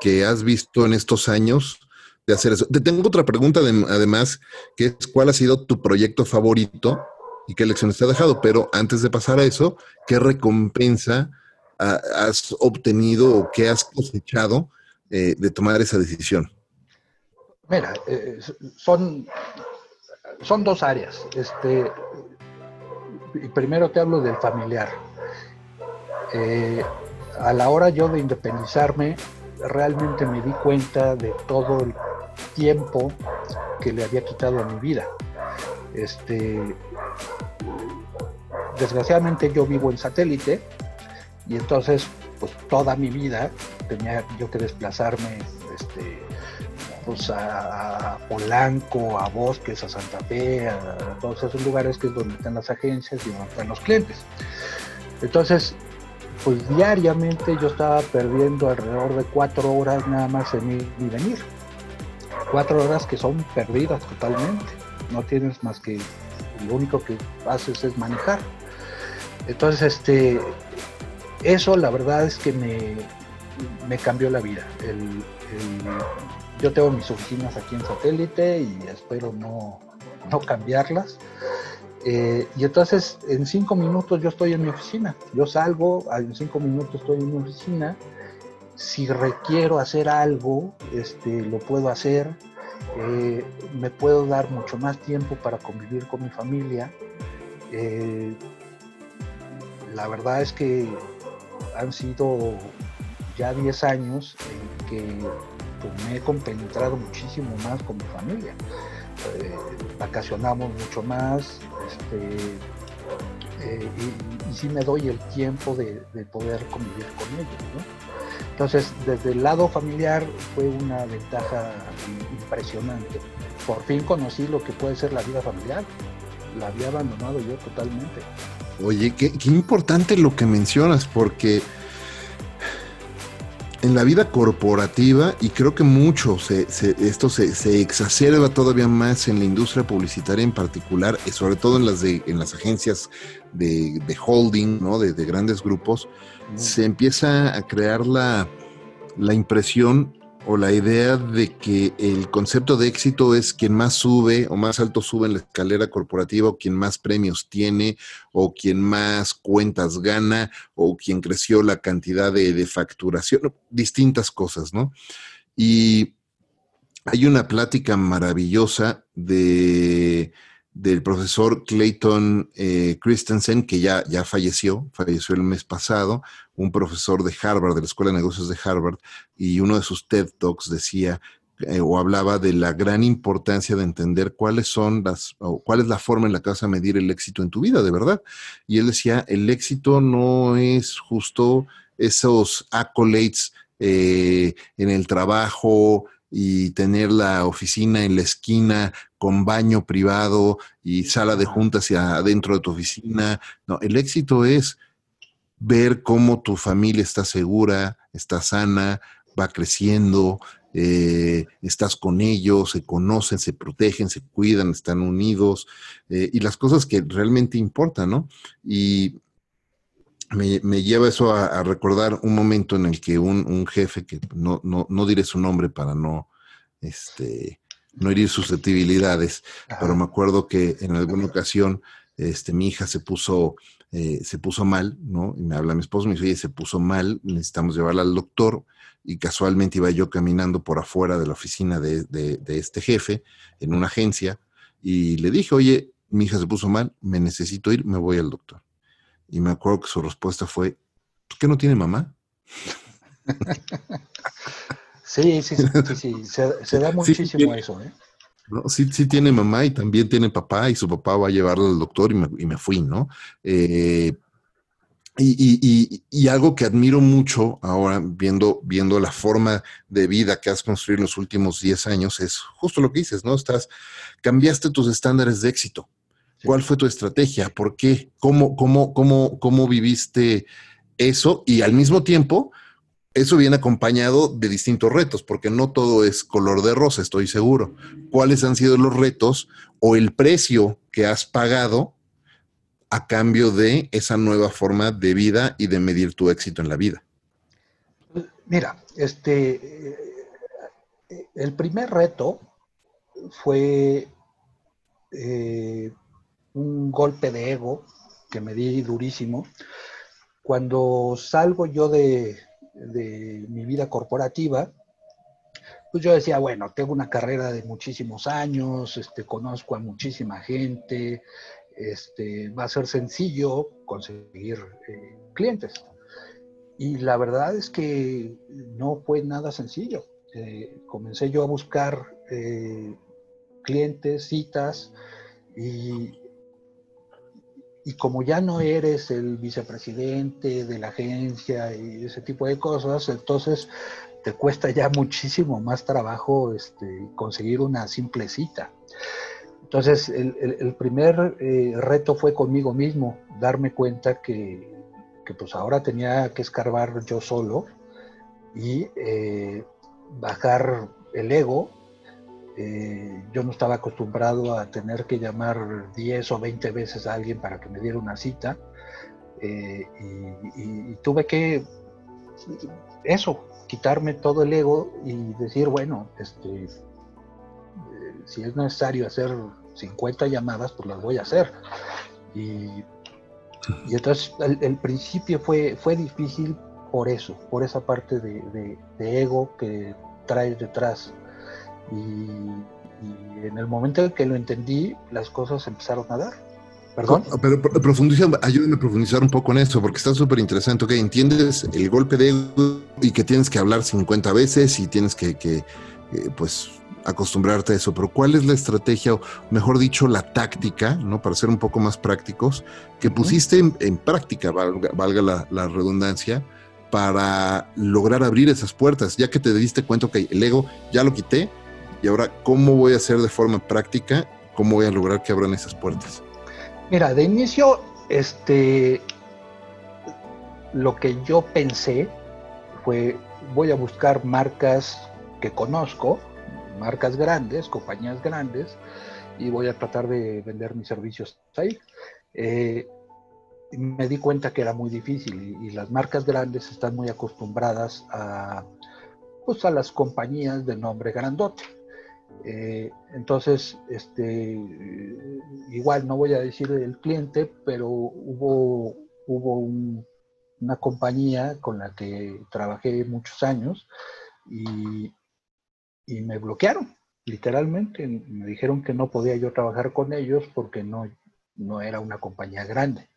que has visto en estos años de hacer eso. Te tengo otra pregunta además, que es cuál ha sido tu proyecto favorito y qué lecciones te ha dejado. Pero antes de pasar a eso, ¿qué recompensa has obtenido o qué has cosechado eh, de tomar esa decisión? Mira, eh, son, son dos áreas. Este, primero te hablo del familiar. Eh, a la hora yo de independizarme, realmente me di cuenta de todo el tiempo que le había quitado a mi vida. Este, desgraciadamente yo vivo en satélite y entonces pues toda mi vida tenía yo que desplazarme este, pues a, Polanco, a Bosques, a Santa Fe, a, todos esos lugares que es donde están las agencias y donde están los clientes. Entonces, pues diariamente yo estaba perdiendo alrededor de cuatro horas nada más en ir y venir cuatro horas que son perdidas totalmente. No tienes más que, lo único que haces es manejar. Entonces, este, eso la verdad es que me, me cambió la vida. yo tengo mis oficinas aquí en satélite y espero no, no cambiarlas. Eh, y entonces en cinco minutos yo estoy en mi oficina. Yo salgo, en cinco minutos estoy en mi oficina si requiero hacer algo, este, lo puedo hacer, eh, me puedo dar mucho más tiempo para convivir con mi familia. Eh, la verdad es que han sido ya 10 años en que pues, me he compenetrado muchísimo más con mi familia. Eh, vacacionamos mucho más este, y, sí me doy el tiempo de, de poder convivir con ellos. Entonces, desde el lado familiar fue una ventaja impresionante. Por fin conocí lo que puede ser la vida familiar. La había abandonado yo totalmente. Oye, qué, importante lo que mencionas, porque en la vida corporativa, y creo que mucho esto se, exacerba todavía más en la industria publicitaria en particular, y sobre todo en las, de, en las agencias de, holding, ¿no? de grandes grupos, se empieza a crear la, impresión o la idea de que el concepto de éxito es quien más sube o más alto sube en la escalera corporativa o quien más premios tiene o quien más cuentas gana o quien creció la cantidad de, de facturación, distintas cosas, ¿no? Y hay una plática maravillosa de del profesor Clayton eh, Christensen, que ya, ya falleció, falleció el mes pasado, un profesor de Harvard, de la Escuela de Negocios de Harvard, y uno de sus TED Talks decía eh, o hablaba de la gran importancia de entender cuáles son las, o cuál es la forma en la que vas a medir el éxito en tu vida, de verdad. Y él decía, el éxito no es justo esos accolades eh, en el trabajo, y tener la oficina en la esquina con baño privado y sala de juntas adentro de tu oficina. No, el éxito es ver cómo tu familia está segura, está sana, va creciendo, eh, estás con ellos, se conocen, se protegen, se cuidan, están unidos eh, y las cosas que realmente importan, ¿no? Y me, lleva eso a, recordar un momento en el que un, jefe, que no, no, no, diré su nombre para no, este, no herir susceptibilidades, pero me acuerdo que en alguna ocasión este, mi hija se puso, eh, se puso mal, ¿no? Y me habla mi esposo, me dice, oye, se puso mal, necesitamos llevarla al doctor. Y casualmente iba yo caminando por afuera de la oficina de, de este jefe en una agencia y le dije, oye, mi hija se puso mal, me necesito ir, me voy al doctor. Y me acuerdo que su respuesta fue, ¿por qué no tiene mamá? sí, sí, sí, sí, Se, da muchísimo eso, ¿eh? Sí, sí tiene mamá y también tiene papá y su papá va a llevarla al doctor y me, fui, ¿no? Eh, Y, algo que admiro mucho ahora, viendo, viendo la forma de vida que has construido en los últimos 10 años, es justo lo que dices, ¿no? Estás, cambiaste tus estándares de éxito. ¿Cuál fue tu estrategia? ¿Por qué? ¿Cómo, cómo, cómo, cómo viviste eso? Y al mismo tiempo, eso viene acompañado de distintos retos, porque no todo es color de rosa, estoy seguro. ¿Cuáles han sido los retos o el precio que has pagado a cambio de esa nueva forma de vida y de medir tu éxito en la vida? Mira, este, el primer reto fue eh, un golpe de ego que me di durísimo. Cuando salgo yo de, de mi vida corporativa, pues yo decía, bueno, tengo una carrera de muchísimos años, este, conozco a muchísima gente, este, va a ser sencillo conseguir eh, clientes. Y la verdad es que no fue nada sencillo. Eh, comencé yo a buscar eh, clientes, citas, y, y como ya no eres el vicepresidente de la agencia y ese tipo de cosas, entonces te cuesta ya muchísimo más trabajo este, conseguir una simple cita. Entonces, el, primer eh, reto fue conmigo mismo, darme cuenta que, pues ahora tenía que escarbar yo solo y eh, bajar el ego. Eh, yo no estaba acostumbrado a tener que llamar 10 o 20 veces a alguien para que me diera una cita. y, tuve que, eso, quitarme todo el ego y decir, bueno, este, si es necesario hacer 50 llamadas, pues las voy a hacer. Y, entonces el, principio fue, fue difícil por eso, por esa parte de, ego que traes detrás. Y, en el momento en que lo entendí, las cosas empezaron a dar. ¿Perdón? Pero, profundiza, ayúdame a profundizar un poco en esto, porque está súper interesante. Ok, entiendes el golpe de ego y que tienes que hablar 50 veces y tienes que, que eh, pues, acostumbrarte a eso, pero ¿cuál es la estrategia, o mejor dicho, la táctica, ¿no? Para ser un poco más prácticos, que pusiste en, práctica, valga, la, redundancia, para lograr abrir esas puertas, ya que te diste cuenta que el ego ya lo quité, y ahora, ¿cómo voy a hacer de forma práctica? ¿Cómo voy a lograr que abran esas puertas? Mira, de inicio, este, lo que yo pensé fue, voy a buscar marcas que conozco, marcas grandes, compañías grandes, y voy a tratar de vender mis servicios ahí. Eh, me di cuenta que era muy difícil y, las marcas grandes están muy acostumbradas a, pues, a las compañías de nombre grandote. Eh, entonces, este, igual no voy a decir el cliente, pero hubo, hubo una compañía con la que trabajé muchos años y, y me bloquearon, literalmente. Me dijeron que no podía yo trabajar con ellos porque no, no era una compañía grande.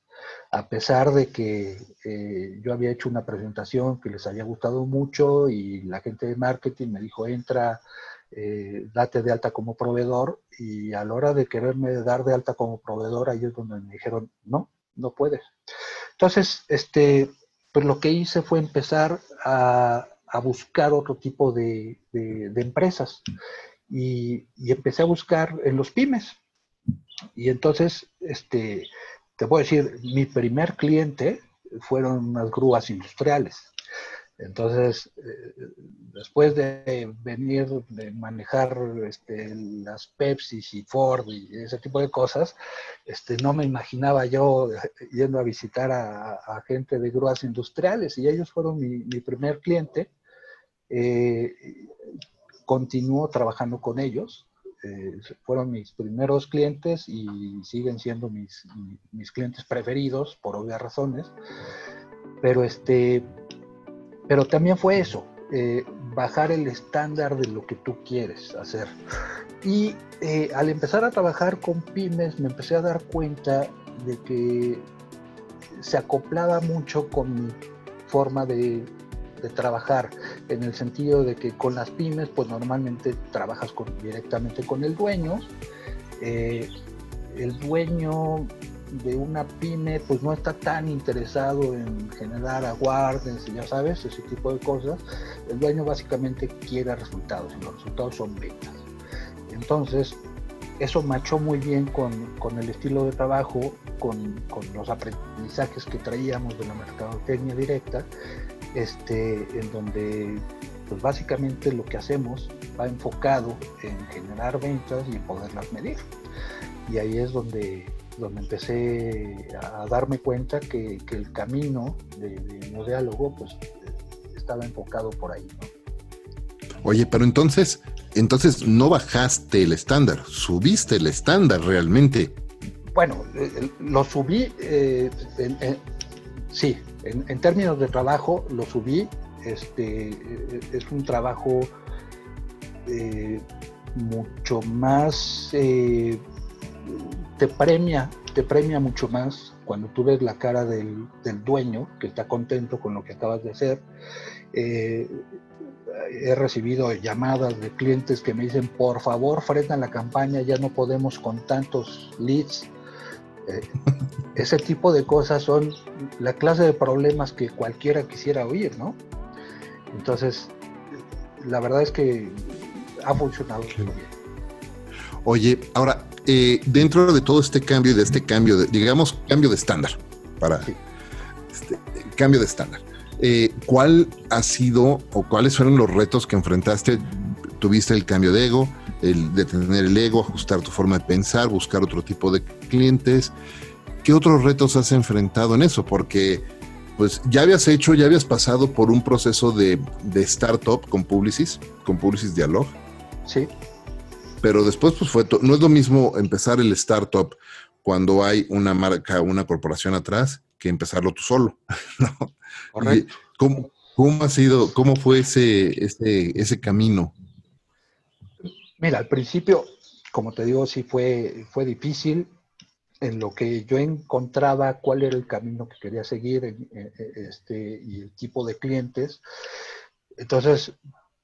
A pesar de que eh, yo había hecho una presentación que les había gustado mucho y la gente de marketing me dijo, entra, eh, date de alta como proveedor. Y a la hora de quererme dar de alta como proveedor, ahí es donde me dijeron, no, no puedes. Entonces, este, pues lo que hice fue empezar a, a buscar otro tipo de, empresas. Y, empecé a buscar en los pymes. Y entonces, este, te puedo decir, mi primer cliente fueron unas grúas industriales. Entonces, eh, después de venir, de manejar este, las Pepsi y Ford y ese tipo de cosas, este, no me imaginaba yo yendo a visitar a, gente de grúas industriales y ellos fueron mi, mi primer cliente. Eh, trabajando con ellos. Eh, fueron mis primeros clientes y siguen siendo mis, mis clientes preferidos por obvias razones. Pero este, pero también fue eso, eh, bajar el estándar de lo que tú quieres hacer. Y eh, al empezar a trabajar con pymes me empecé a dar cuenta de que se acoplaba mucho con mi forma de, trabajar, en el sentido de que con las pymes pues normalmente trabajas con, directamente con el dueño. Eh, el dueño de una pyme pues no está tan interesado en generar aguardes, ya sabes, ese tipo de cosas. El dueño básicamente quiere resultados y los resultados son ventas. Entonces, eso machó muy bien con, el estilo de trabajo, con, los aprendizajes que traíamos de la mercadotecnia directa, este, en donde pues básicamente lo que hacemos va enfocado en generar ventas y poderlas medir. Y ahí es donde, donde empecé a darme cuenta que, el camino de, de diálogo pues, estaba enfocado por ahí. Oye, pero entonces, entonces no bajaste el estándar, subiste el estándar realmente. Bueno, eh, lo subí, eh, sí, en, términos de trabajo lo subí. Este, eh, es un trabajo mucho más, te premia, te premia mucho más cuando tú ves la cara del, dueño que está contento con lo que acabas de hacer he recibido llamadas de clientes que me dicen, por favor, frena la campaña, ya no podemos con tantos leads. Eh, ese tipo de cosas son la clase de problemas que cualquiera quisiera oír, ¿no? Entonces, la verdad es que ha funcionado bien. Oye, ahora, eh, dentro de todo este cambio y de este cambio, de, digamos, cambio de estándar, para este, cambio de estándar. Eh, ¿Cuál ha sido o cuáles fueron los retos que enfrentaste? ¿Tuviste el cambio de ego, el de tener el ego, ajustar tu forma de pensar, buscar otro tipo de clientes? ¿Qué otros retos has enfrentado en eso? Porque pues ya habías hecho, ya habías pasado por un proceso de, de startup con Publicis, con Publicis Dialog. Sí. Pero después pues fue, no es lo mismo empezar el startup cuando hay una marca, una corporación atrás, que empezarlo tú solo. ¿Cómo, ¿Cómo, ha sido, cómo fue ese, ese, ese camino? Mira, al principio, como te digo, sí fue, fue difícil en lo que yo encontraba cuál era el camino que quería seguir este, y el tipo de clientes. Entonces,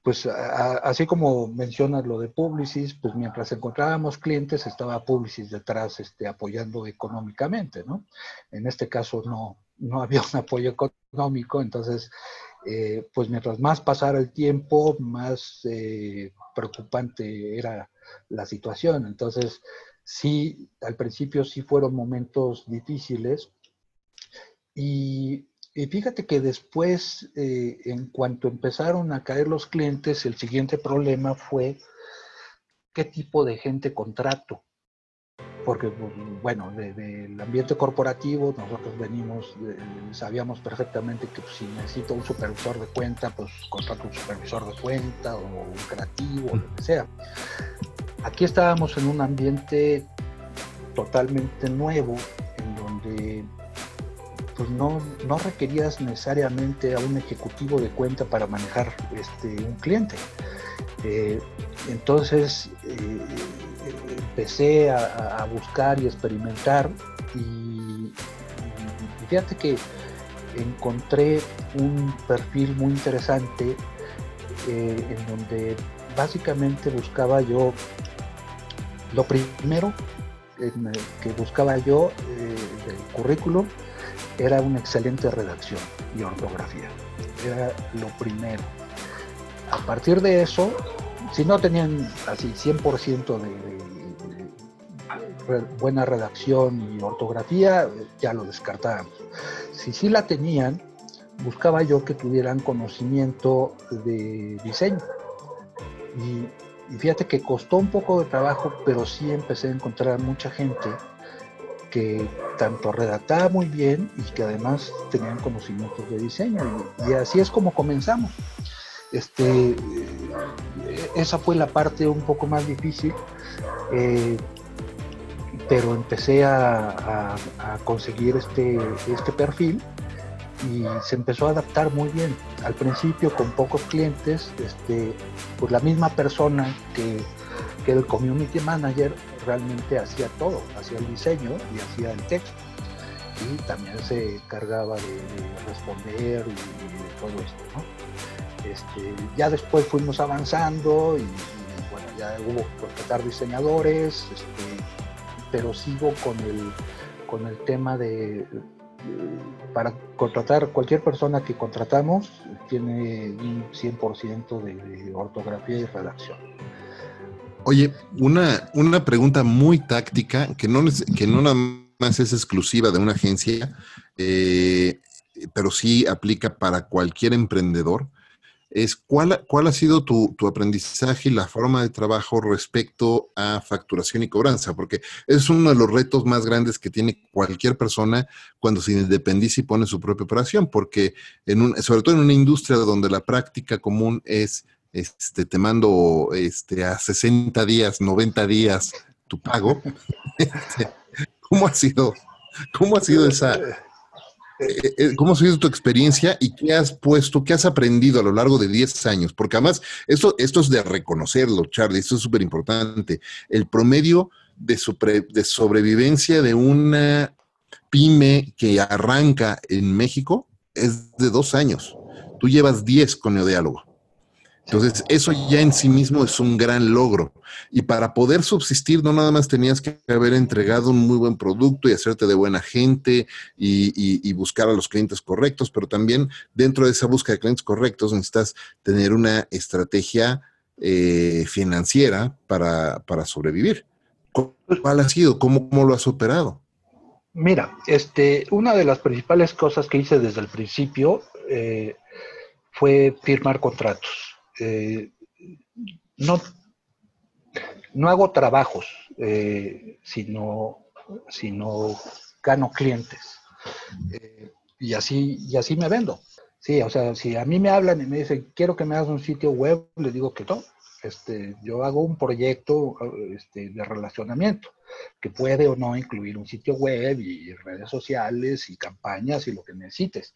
pues así como mencionas lo de Publicis, pues mientras encontrábamos clientes estaba Publicis detrás este, apoyando económicamente, ¿no? En este caso no, no había un apoyo económico, entonces, eh, pues mientras más pasara el tiempo, más eh, preocupante era la situación. Entonces, sí, al principio sí fueron momentos difíciles y y fíjate que después, eh, en cuanto empezaron a caer los clientes, el siguiente problema fue qué tipo de gente contrato. Porque, bueno, del ambiente corporativo nosotros venimos, sabíamos perfectamente que pues, si necesito un supervisor de cuenta, pues contrato un supervisor de cuenta o un creativo, o lo que sea. Aquí estábamos en un ambiente totalmente nuevo, en donde pues no, no requerías necesariamente a un ejecutivo de cuenta para manejar este, un cliente. Eh, entonces eh, empecé a, buscar y experimentar y, fíjate que encontré un perfil muy interesante eh, en donde básicamente buscaba yo lo primero que buscaba yo del currículum era una excelente redacción y ortografía. Era lo primero. A partir de eso, si no tenían así 100% de, buena redacción y ortografía, ya lo descartábamos. Si sí la tenían, buscaba yo que tuvieran conocimiento de diseño. Y, y fíjate que costó un poco de trabajo, pero sí empecé a encontrar mucha gente que tanto redactaba muy bien y que además tenían conocimientos de diseño. Y, así es como comenzamos. Este, eh, esa fue la parte un poco más difícil, eh, pero empecé a, conseguir este, este perfil y se empezó a adaptar muy bien. Al principio con pocos clientes, este, pues la misma persona que, que el community manager realmente hacía todo, hacía el diseño y hacía el texto. Y también se encargaba de, responder y, de todo esto. Este, ya después fuimos avanzando y, bueno, ya hubo que contratar diseñadores, este, pero sigo con el, con el tema de para contratar cualquier persona que contratamos tiene un 100% de ortografía y redacción. Oye, una, una pregunta muy táctica que no, que no nada más es exclusiva de una agencia, eh, pero sí aplica para cualquier emprendedor es cuál, cuál ha sido tu, aprendizaje y la forma de trabajo respecto a facturación y cobranza, porque es uno de los retos más grandes que tiene cualquier persona cuando se independiza y pone su propia operación, porque en un, sobre todo en una industria donde la práctica común es, este, te mando este, a 60 días, 90 días tu pago, este, ¿cómo ha sido? ¿Cómo ha sido esa, eh, eh, ¿Cómo ha sido tu experiencia y qué has puesto, qué has aprendido a lo largo de 10 años? Porque además, esto, esto es de reconocerlo, Charlie, esto es súper importante. El promedio de, de sobrevivencia de una pyme que arranca en México es de dos años. Tú llevas 10 con Neodiálogo. Entonces, eso ya en sí mismo es un gran logro. Y para poder subsistir, no nada más tenías que haber entregado un muy buen producto y hacerte de buena gente y, buscar a los clientes correctos, pero también dentro de esa búsqueda de clientes correctos necesitas tener una estrategia eh, financiera para, sobrevivir. ¿Cuál ha sido? ¿Cómo, ¿Cómo lo has operado? Mira, este, una de las principales cosas que hice desde el principio eh, fue firmar contratos eh, no, no hago trabajos, eh, sino, sino gano clientes. Eh, y, así, y así me vendo. Sí, o sea, si a mí me hablan y me dicen, quiero que me hagas un sitio web, les digo que no. Este, yo hago un proyecto este, de relacionamiento que puede o no incluir un sitio web y redes sociales y campañas y lo que necesites.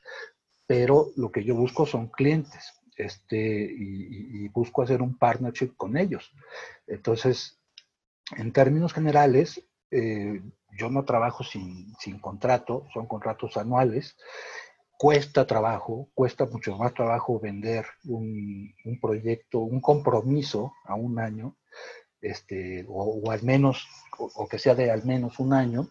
Pero lo que yo busco son clientes este, y, busco hacer un partnership con ellos. Entonces, en términos generales, eh, yo no trabajo sin, contrato, son contratos anuales. Cuesta trabajo, cuesta mucho más trabajo vender un, proyecto, un compromiso a un año, este, o, al menos, o, que sea de al menos un año,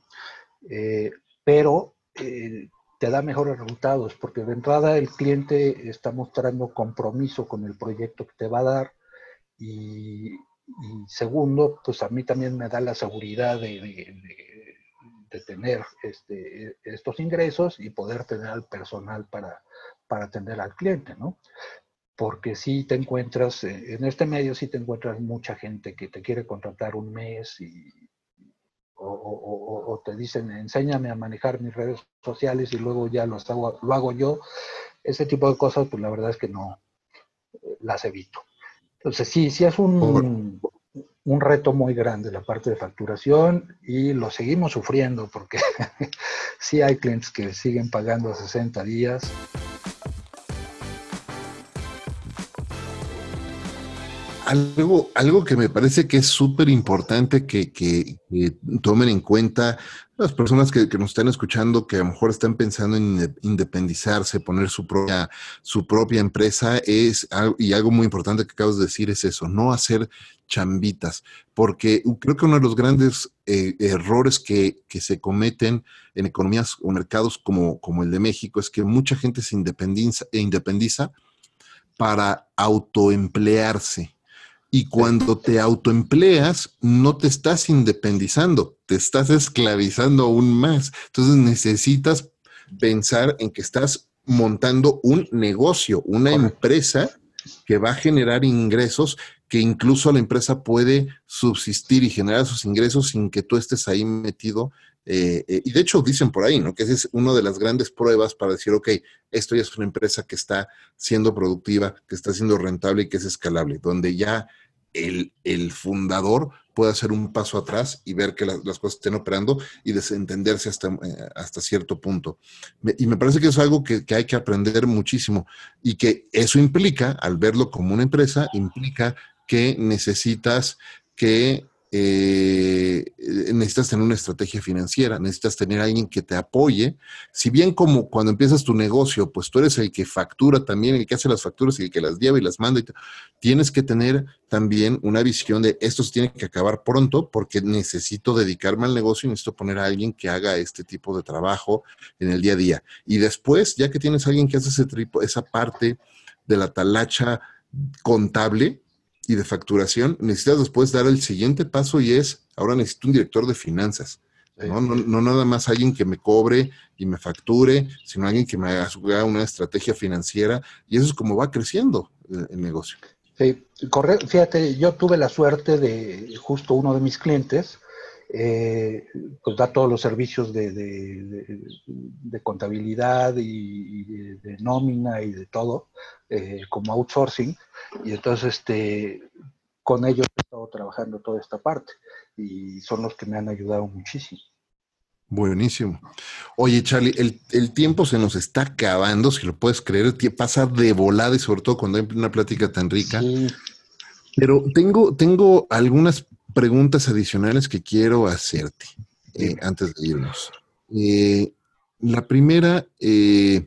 eh, pero eh, te da mejores resultados, porque de entrada el cliente está mostrando compromiso con el proyecto que te va a dar y, segundo, pues a mí también me da la seguridad de, tener este, estos ingresos y poder tener al personal para, para atender al cliente, ¿no? Porque si te encuentras, eh, en este medio si te encuentras mucha gente que te quiere contratar un mes y, o, te dicen, enséñame a manejar mis redes sociales y luego ya lo hago, lo hago yo, ese tipo de cosas, pues la verdad es que no eh, las evito. Entonces sí, sí es un, un reto muy grande la parte de facturación y lo seguimos sufriendo porque sí hay clientes que siguen pagando a 60 días. Algo, algo que me parece que es súper importante que, tomen en cuenta las personas que, nos están escuchando, que a lo mejor están pensando en independizarse, poner su propia, su propia empresa, es, y algo muy importante que acabas de decir es eso, no hacer chambitas, porque creo que uno de los grandes eh, errores que, se cometen en economías o mercados como, como el de México es que mucha gente se independiza, independiza para autoemplearse y cuando te autoempleas, no te estás independizando, te estás esclavizando aún más. Entonces necesitas pensar en que estás montando un negocio, una empresa que va a generar ingresos que incluso la empresa puede subsistir y generar sus ingresos sin que tú estés ahí metido. Eh, eh, y de hecho dicen por ahí, ¿no? Que esa es una de las grandes pruebas para decir, ok, esto ya es una empresa que está siendo productiva, que está siendo rentable y que es escalable, donde ya el, fundador puede hacer un paso atrás y ver que las cosas estén operando y desentenderse hasta, eh, hasta cierto punto. y me parece que es algo que, hay que aprender muchísimo y que eso implica, al verlo como una empresa, implica que necesitas que eh, necesitas tener una estrategia financiera, necesitas tener alguien que te apoye. Si bien como cuando empiezas tu negocio, pues tú eres el que factura también, el que hace las facturas y el que las lleva y las manda, tienes que tener también una visión de esto se tiene que acabar pronto porque necesito dedicarme al negocio y necesito poner a alguien que haga este tipo de trabajo en el día a día. Y después, ya que tienes alguien que hace ese esa parte de la talacha contable, y de facturación, necesitas después dar el siguiente paso y es, ahora necesito un director de finanzas. ¿no? No, nada más alguien que me cobre y me facture, sino alguien que me haga una estrategia financiera y eso es como va creciendo el, negocio. Sí, correcto. Fíjate, yo tuve la suerte de justo uno de mis clientes, eh, pues da todos los servicios de, de, contabilidad y, de, nómina y de todo, eh, como outsourcing. Y entonces este, con ellos he estado trabajando toda esta parte y son los que me han ayudado muchísimo. Buenísimo. Oye, Charlie, el, tiempo se nos está acabando, si lo puedes creer, pasa de volada y sobre todo cuando hay una plática tan rica. Pero tengo, tengo algunas preguntas adicionales que quiero hacerte eh, antes de irnos. Eh, la primera, eh,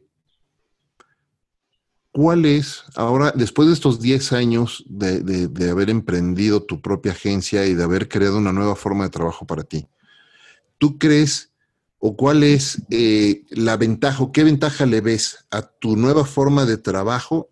¿cuál es, ahora, después de estos 10 años de, haber emprendido tu propia agencia y de haber creado una nueva forma de trabajo para ti, ¿tú crees o cuál es la ventaja o qué ventaja le ves a tu nueva forma de trabajo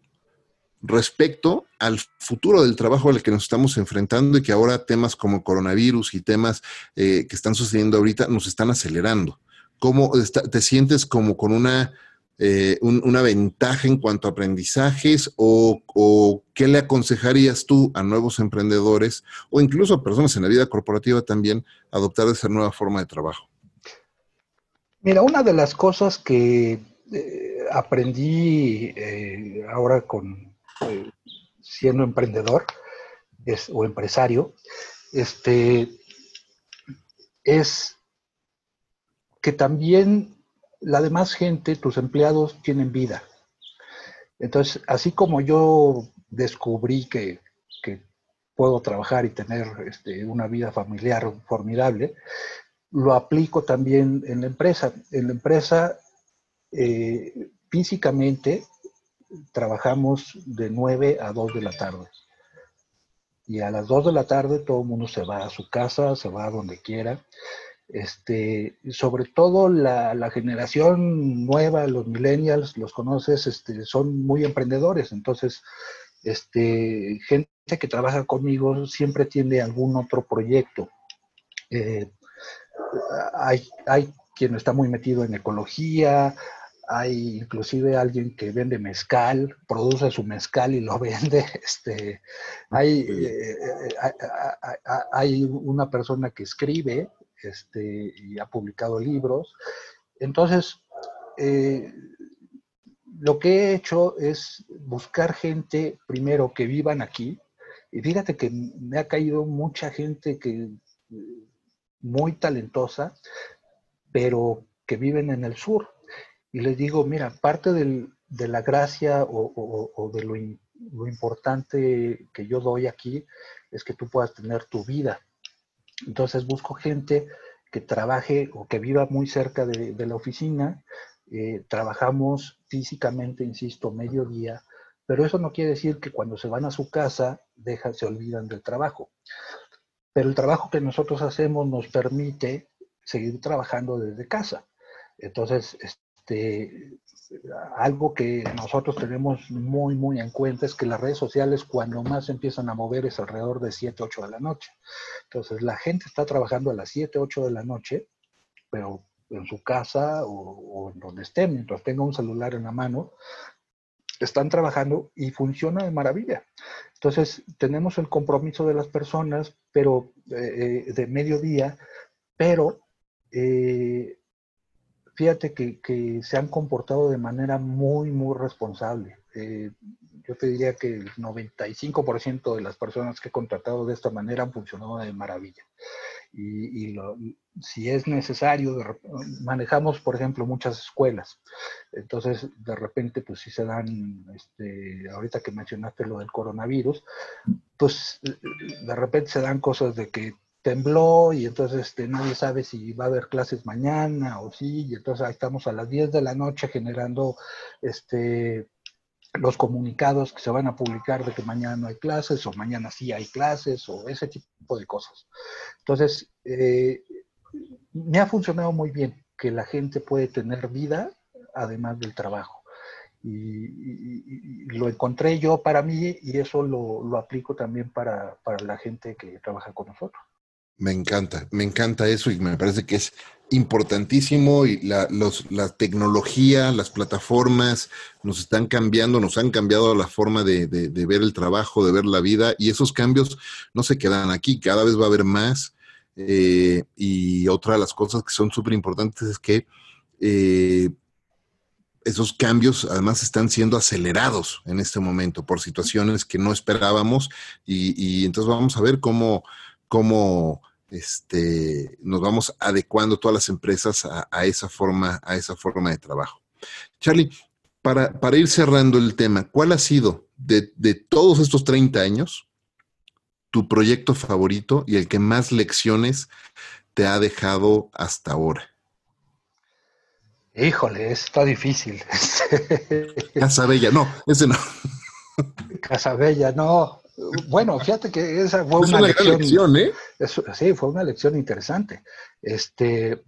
respecto al futuro del trabajo al que nos estamos enfrentando y que ahora temas como coronavirus y temas eh, que están sucediendo ahorita nos están acelerando. ¿Cómo te sientes como con una, eh, una ventaja en cuanto a aprendizajes o, qué le aconsejarías tú a nuevos emprendedores o incluso a personas en la vida corporativa también adoptar esa nueva forma de trabajo? Mira, una de las cosas que eh, aprendí ahora con, siendo emprendedor o empresario, este, es que también la demás gente, tus empleados, tienen vida. Entonces, así como yo descubrí que, puedo trabajar y tener este, una vida familiar formidable, lo aplico también en la empresa. En la empresa, eh, físicamente, trabajamos de 9 a 2 de la tarde. Y a las 2 de la tarde todo mundo se va a su casa, se va a donde quiera. Este, sobre todo la, generación nueva, los millennials, los conoces, este, son muy emprendedores. Entonces, este, gente que trabaja conmigo siempre tiene algún otro proyecto. Eh, hay, hay quien está muy metido en ecología, hay inclusive alguien que vende mezcal, produce su mezcal y lo vende. Este, hay, eh, eh, hay una persona que escribe este, y ha publicado libros. Entonces, eh, lo que he hecho es buscar gente, primero, que vivan aquí. Y fíjate que me ha caído mucha gente que muy talentosa, pero que viven en el sur y les digo, mira, parte de la gracia o, de lo, importante que yo doy aquí es que tú puedas tener tu vida. Entonces busco gente que trabaje o que viva muy cerca de, la oficina. Eh, trabajamos físicamente, insisto, mediodía, pero eso no quiere decir que cuando se van a su casa dejan, se olvidan del trabajo. Pero el trabajo que nosotros hacemos nos permite seguir trabajando desde casa. Entonces, este, algo que nosotros tenemos muy, muy en cuenta es que las redes sociales cuando más empiezan a mover es alrededor de 7, 8 de la noche. Entonces la gente está trabajando a las 7, 8 de la noche, pero en su casa o, en donde esté, mientras tenga un celular en la mano, están trabajando y funciona de maravilla. Entonces tenemos el compromiso de las personas, pero eh, eh, de mediodía, pero eh, fíjate que, se han comportado de manera muy, muy responsable. Eh, yo te diría que el 95% de las personas que he contratado de esta manera han funcionado de maravilla. Y, si es necesario, manejamos, por ejemplo, muchas escuelas. Entonces, de repente, pues si se dan, este, ahorita que mencionaste lo del coronavirus, pues de repente se dan cosas de que tembló y entonces este, nadie sabe si va a haber clases mañana o sí, y entonces ahí estamos a las 10 de la noche generando este, los comunicados que se van a publicar de que mañana no hay clases o mañana sí hay clases o ese tipo de cosas. Entonces, eh, me ha funcionado muy bien que la gente puede tener vida además del trabajo. Y, lo encontré yo para mí y eso lo, lo aplico también para, para la gente que trabaja con nosotros. Me encanta, me encanta eso y me parece que es importantísimo y la, tecnología, las plataformas nos están cambiando, nos han cambiado la forma de, ver el trabajo, de ver la vida y esos cambios no se quedan aquí, cada vez va a haber más. Eh, y otra de las cosas que son súper importantes es que eh, esos cambios además están siendo acelerados en este momento por situaciones que no esperábamos y, y entonces vamos a ver cómo cómo este, nos vamos adecuando todas las empresas a, esa, forma, a esa forma de trabajo. Charlie, para, para ir cerrando el tema, ¿cuál ha sido de, de, todos estos 30 años tu proyecto favorito y el que más lecciones te ha dejado hasta ahora? Híjole, está difícil. Casabella, no, ese no. Casabella, no. Bueno, fíjate que esa fue una, lección, ¿eh? sí, fue una lección interesante. Este,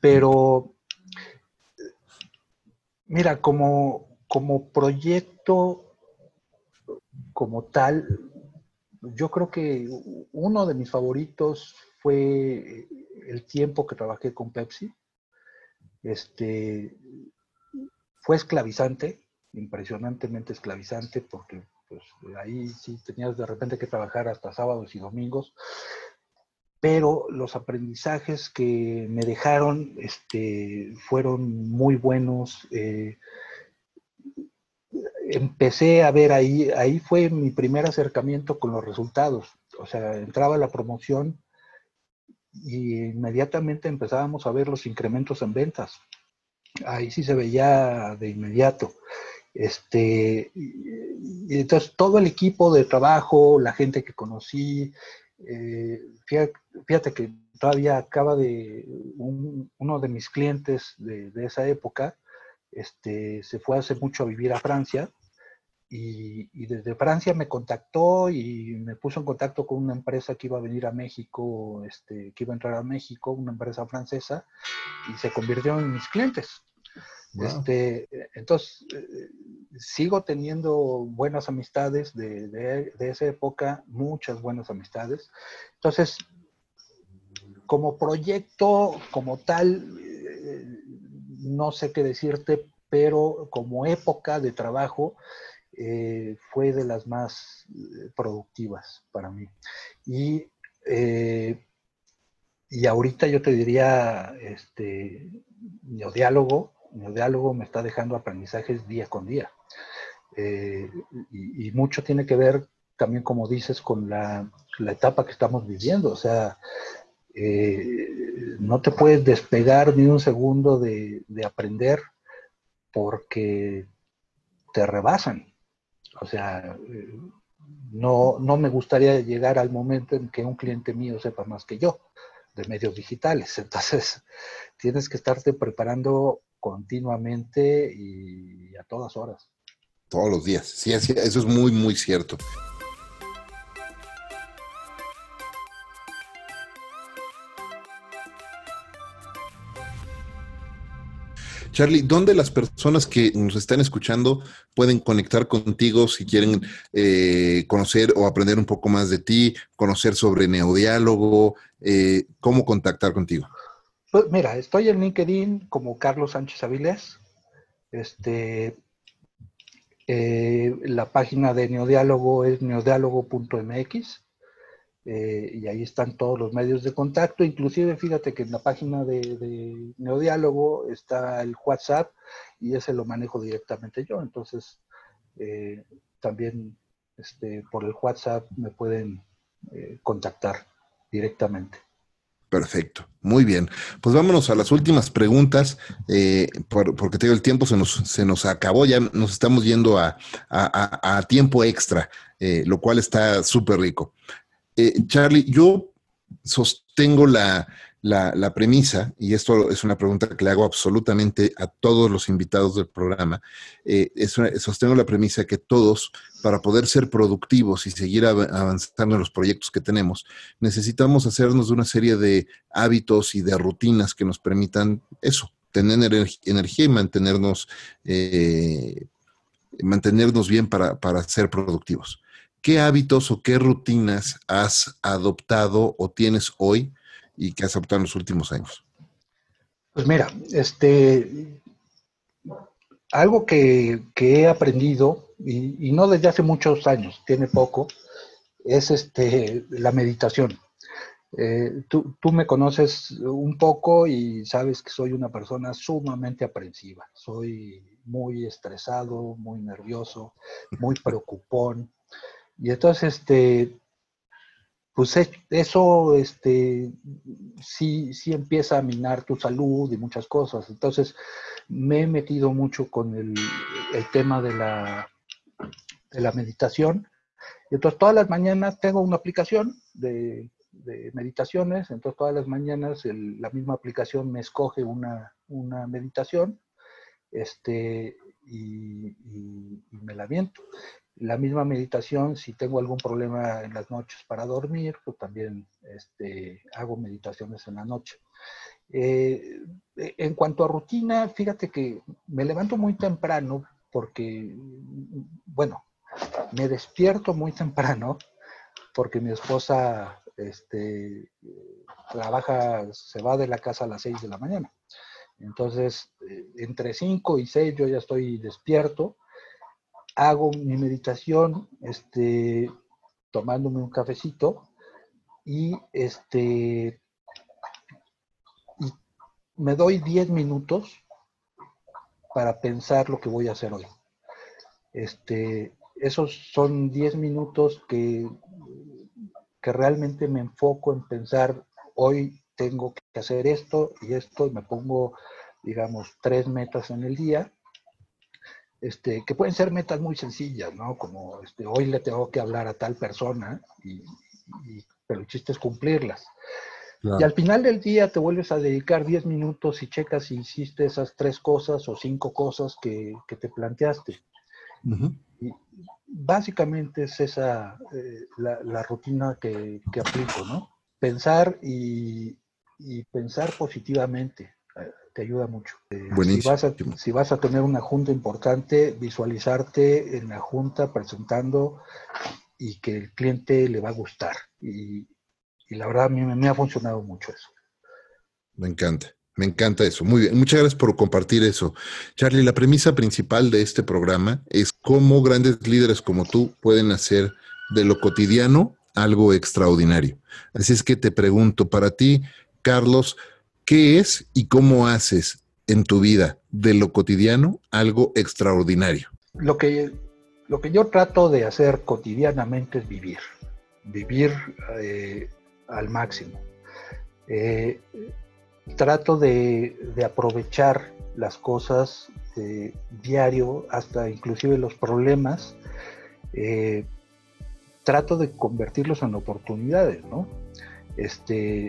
pero, mira, como, como proyecto, como tal, yo creo que uno de mis favoritos fue el tiempo que trabajé con Pepsi. Este, fue esclavizante, impresionantemente esclavizante, porque pues ahí sí tenías de repente que trabajar hasta sábados y domingos, pero los aprendizajes que me dejaron este, fueron muy buenos. Eh, empecé a ver ahí, ahí fue mi primer acercamiento con los resultados. O sea, entraba la promoción y inmediatamente empezábamos a ver los incrementos en ventas. Ahí sí se veía de inmediato. Este, entonces todo el equipo de trabajo, la gente que conocí, eh, fíjate, que todavía acaba de, uno de mis clientes de, esa época, este, se fue hace mucho a vivir a Francia y, y, desde Francia me contactó y me puso en contacto con una empresa que iba a venir a México, este, que iba a entrar a México, una empresa francesa, y se convirtieron en mis clientes. Este, entonces, eh, sigo teniendo buenas amistades de, esa época, muchas buenas amistades. Entonces, como proyecto, como tal, eh, no sé qué decirte, pero como época de trabajo, eh, fue de las más productivas para mí. Y, y ahorita yo te diría, este, diálogo, el diálogo me está dejando aprendizajes día con día. Eh, y, mucho tiene que ver también, como dices, con la, etapa que estamos viviendo. O sea, eh, no te puedes despegar ni un segundo de, aprender porque te rebasan. O sea, eh, no, no me gustaría llegar al momento en que un cliente mío sepa más que yo de medios digitales. Entonces, tienes que estarte preparando continuamente y a todas horas. Todos los días, sí, eso es muy, muy cierto. Charlie, ¿dónde las personas que nos están escuchando pueden conectar contigo si quieren eh, conocer o aprender un poco más de ti, conocer sobre neodiálogo? Eh, ¿Cómo contactar contigo? Pues mira, estoy en LinkedIn como Carlos Sánchez Avilés. Este, eh, la página de Neodiálogo es neodiálogo.mx eh, y ahí están todos los medios de contacto. Inclusive, fíjate que en la página de, Neodiálogo está el WhatsApp y ese lo manejo directamente yo. Entonces, eh, también este, por el WhatsApp me pueden contactar directamente. Perfecto, muy bien. Pues vámonos a las últimas preguntas, eh, porque tengo el tiempo se nos, se nos acabó, ya nos estamos yendo a, tiempo extra, eh, lo cual está súper rico. Eh, Charlie, yo sostengo la, la, premisa, y esto es una pregunta que le hago absolutamente a todos los invitados del programa, eh, sostengo la premisa que todos, para poder ser productivos y seguir avanzando en los proyectos que tenemos, necesitamos hacernos de una serie de hábitos y de rutinas que nos permitan eso, tener energía y mantenernos, eh, mantenernos bien para, para ser productivos. ¿Qué hábitos o qué rutinas has adoptado o tienes hoy y que has adoptado en los últimos años? Pues mira, este, algo que, he aprendido, y, no desde hace muchos años, tiene poco, es este, la meditación. Eh, tú, tú, me conoces un poco y sabes que soy una persona sumamente aprensiva. Soy muy estresado, muy nervioso, muy preocupón. Y entonces, este, pues eso este, sí, sí empieza a minar tu salud y muchas cosas. Entonces, me he metido mucho con el, tema de la, de la meditación. Y entonces, todas las mañanas tengo una aplicación de, meditaciones. Entonces, todas las mañanas la misma aplicación me escoge una, meditación este, y, y, me la viento. La misma meditación, si tengo algún problema en las noches para dormir, pues también este, hago meditaciones en la noche. Eh, en cuanto a rutina, fíjate que me levanto muy temprano porque, bueno, me despierto muy temprano porque mi esposa este, trabaja, se va de la casa a las 6 de la mañana. Entonces, eh, entre 5 y 6 yo ya estoy despierto hago mi meditación este, tomándome un cafecito y este me doy 10 minutos para pensar lo que voy a hacer hoy. Este, esos son 10 minutos que, que realmente me enfoco en pensar, hoy tengo que hacer esto y esto, y me pongo, digamos, tres metas en el día este, que pueden ser metas muy sencillas, ¿no? Como este, hoy le tengo que hablar a tal persona, y, pero el chiste es cumplirlas. Y al final del día te vuelves a dedicar 10 minutos y checas si hiciste esas tres cosas o cinco cosas que, te planteaste. y básicamente es esa eh, la, rutina que, aplico, ¿no? Pensar y, y pensar positivamente te ayuda mucho. Eh, si, vas a, si vas a tener una junta importante, visualizarte en la junta presentando y que el cliente le va a gustar. Y, la verdad a mí me, ha funcionado mucho eso. Me encanta. Me encanta eso. Muy bien. Muchas gracias por compartir eso. Charlie, la premisa principal de este programa es cómo grandes líderes como tú pueden hacer de lo cotidiano algo extraordinario. Así es que te pregunto, para ti, Carlos, ¿Qué es y cómo haces en tu vida de lo cotidiano algo extraordinario? Lo que, lo que yo trato de hacer cotidianamente es vivir, vivir eh, al máximo. Eh, trato de, aprovechar las cosas eh, diario, hasta inclusive los problemas, trato de convertirlos en oportunidades, ¿no? Este,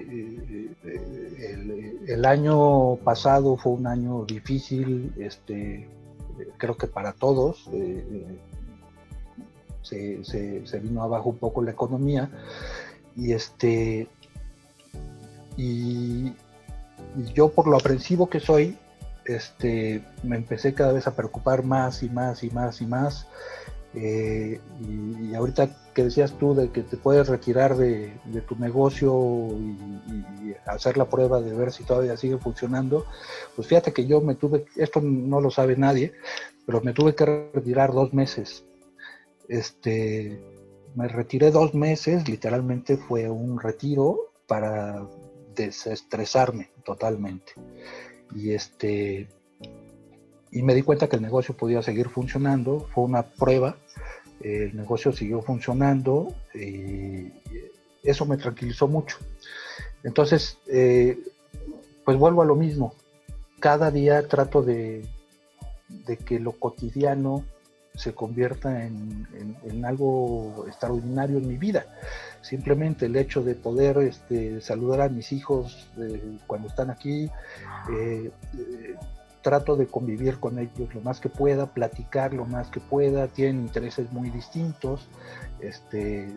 el, año pasado fue un año difícil, este, creo que para todos. Eh, se, vino abajo un poco la economía y este y, yo por lo aprensivo que soy este me empecé cada vez a preocupar más y más y más y más eh, y, ahorita que decías tú de que te puedes retirar de, tu negocio y, hacer la prueba de ver si todavía sigue funcionando, pues fíjate que yo me tuve, esto no lo sabe nadie, pero me tuve que retirar dos meses. Este, me retiré dos meses, literalmente fue un retiro para desestresarme totalmente. Y este, y me di cuenta que el negocio podía seguir funcionando, fue una prueba, el negocio siguió funcionando y eso me tranquilizó mucho. Entonces, eh, pues vuelvo a lo mismo, cada día trato de, de que lo cotidiano se convierta en, algo extraordinario en mi vida. Simplemente el hecho de poder este, saludar a mis hijos eh, cuando están aquí, eh, trato de convivir con ellos lo más que pueda, platicar lo más que pueda, tienen intereses muy distintos, este,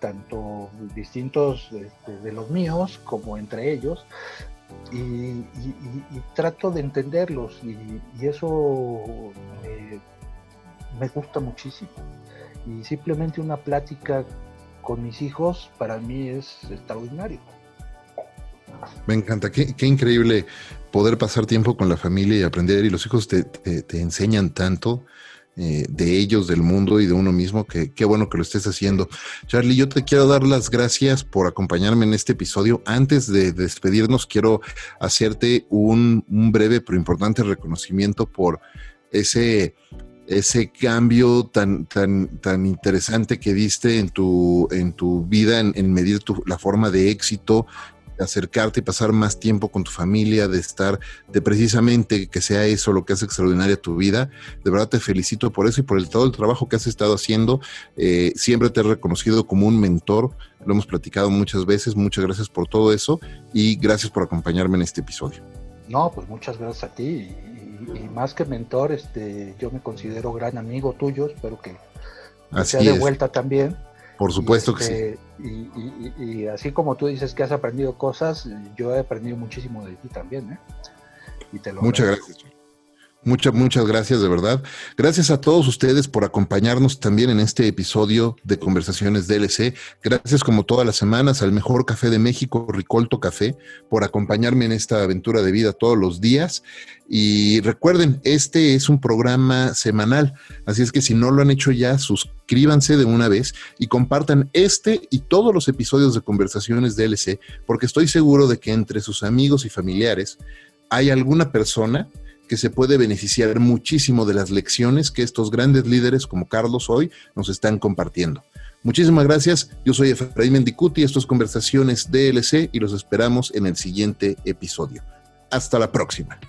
tanto distintos este, de los míos como entre ellos, y, trato de entenderlos y, eso me gusta muchísimo. Y simplemente una plática con mis hijos para mí es extraordinario. Me encanta, qué, increíble poder pasar tiempo con la familia y aprender y los hijos te, enseñan tanto. Eh, de ellos, del mundo y de uno mismo, que qué bueno que lo estés haciendo. Charlie, yo te quiero dar las gracias por acompañarme en este episodio. Antes de despedirnos, quiero hacerte un, breve pero importante reconocimiento por ese ese cambio tan, tan, tan interesante que diste en tu, en tu vida, en, medir la forma de éxito, de acercarte y pasar más tiempo con tu familia, de estar, de precisamente que sea eso lo que hace extraordinaria tu vida. De verdad te felicito por eso y por el, todo el trabajo que has estado haciendo. Eh, siempre te he reconocido como un mentor, lo hemos platicado muchas veces. Muchas gracias por todo eso y gracias por acompañarme en este episodio. No, pues muchas gracias a ti y, más que mentor, este, yo me considero gran amigo tuyo, espero que sea de vuelta también. Por supuesto que sí. Este, y, así como tú dices que has aprendido cosas, yo he aprendido muchísimo de ti también. ¿eh? Y te lo Muchas gracias. Muchas, muchas gracias, de verdad. Gracias a todos ustedes por acompañarnos también en este episodio de Conversaciones DLC. Gracias, como todas las semanas, al mejor café de México, Ricolto Café, por acompañarme en esta aventura de vida todos los días. Y recuerden, este es un programa semanal, así es que si no lo han hecho ya, suscríbanse de una vez y compartan este y todos los episodios de Conversaciones DLC, porque estoy seguro de que entre sus amigos y familiares hay alguna persona que se puede beneficiar muchísimo de las lecciones que estos grandes líderes como Carlos hoy nos están compartiendo. Muchísimas gracias. Yo soy Efraín Mendicuti, esto es Conversaciones DLC y los esperamos en el siguiente episodio. Hasta la próxima.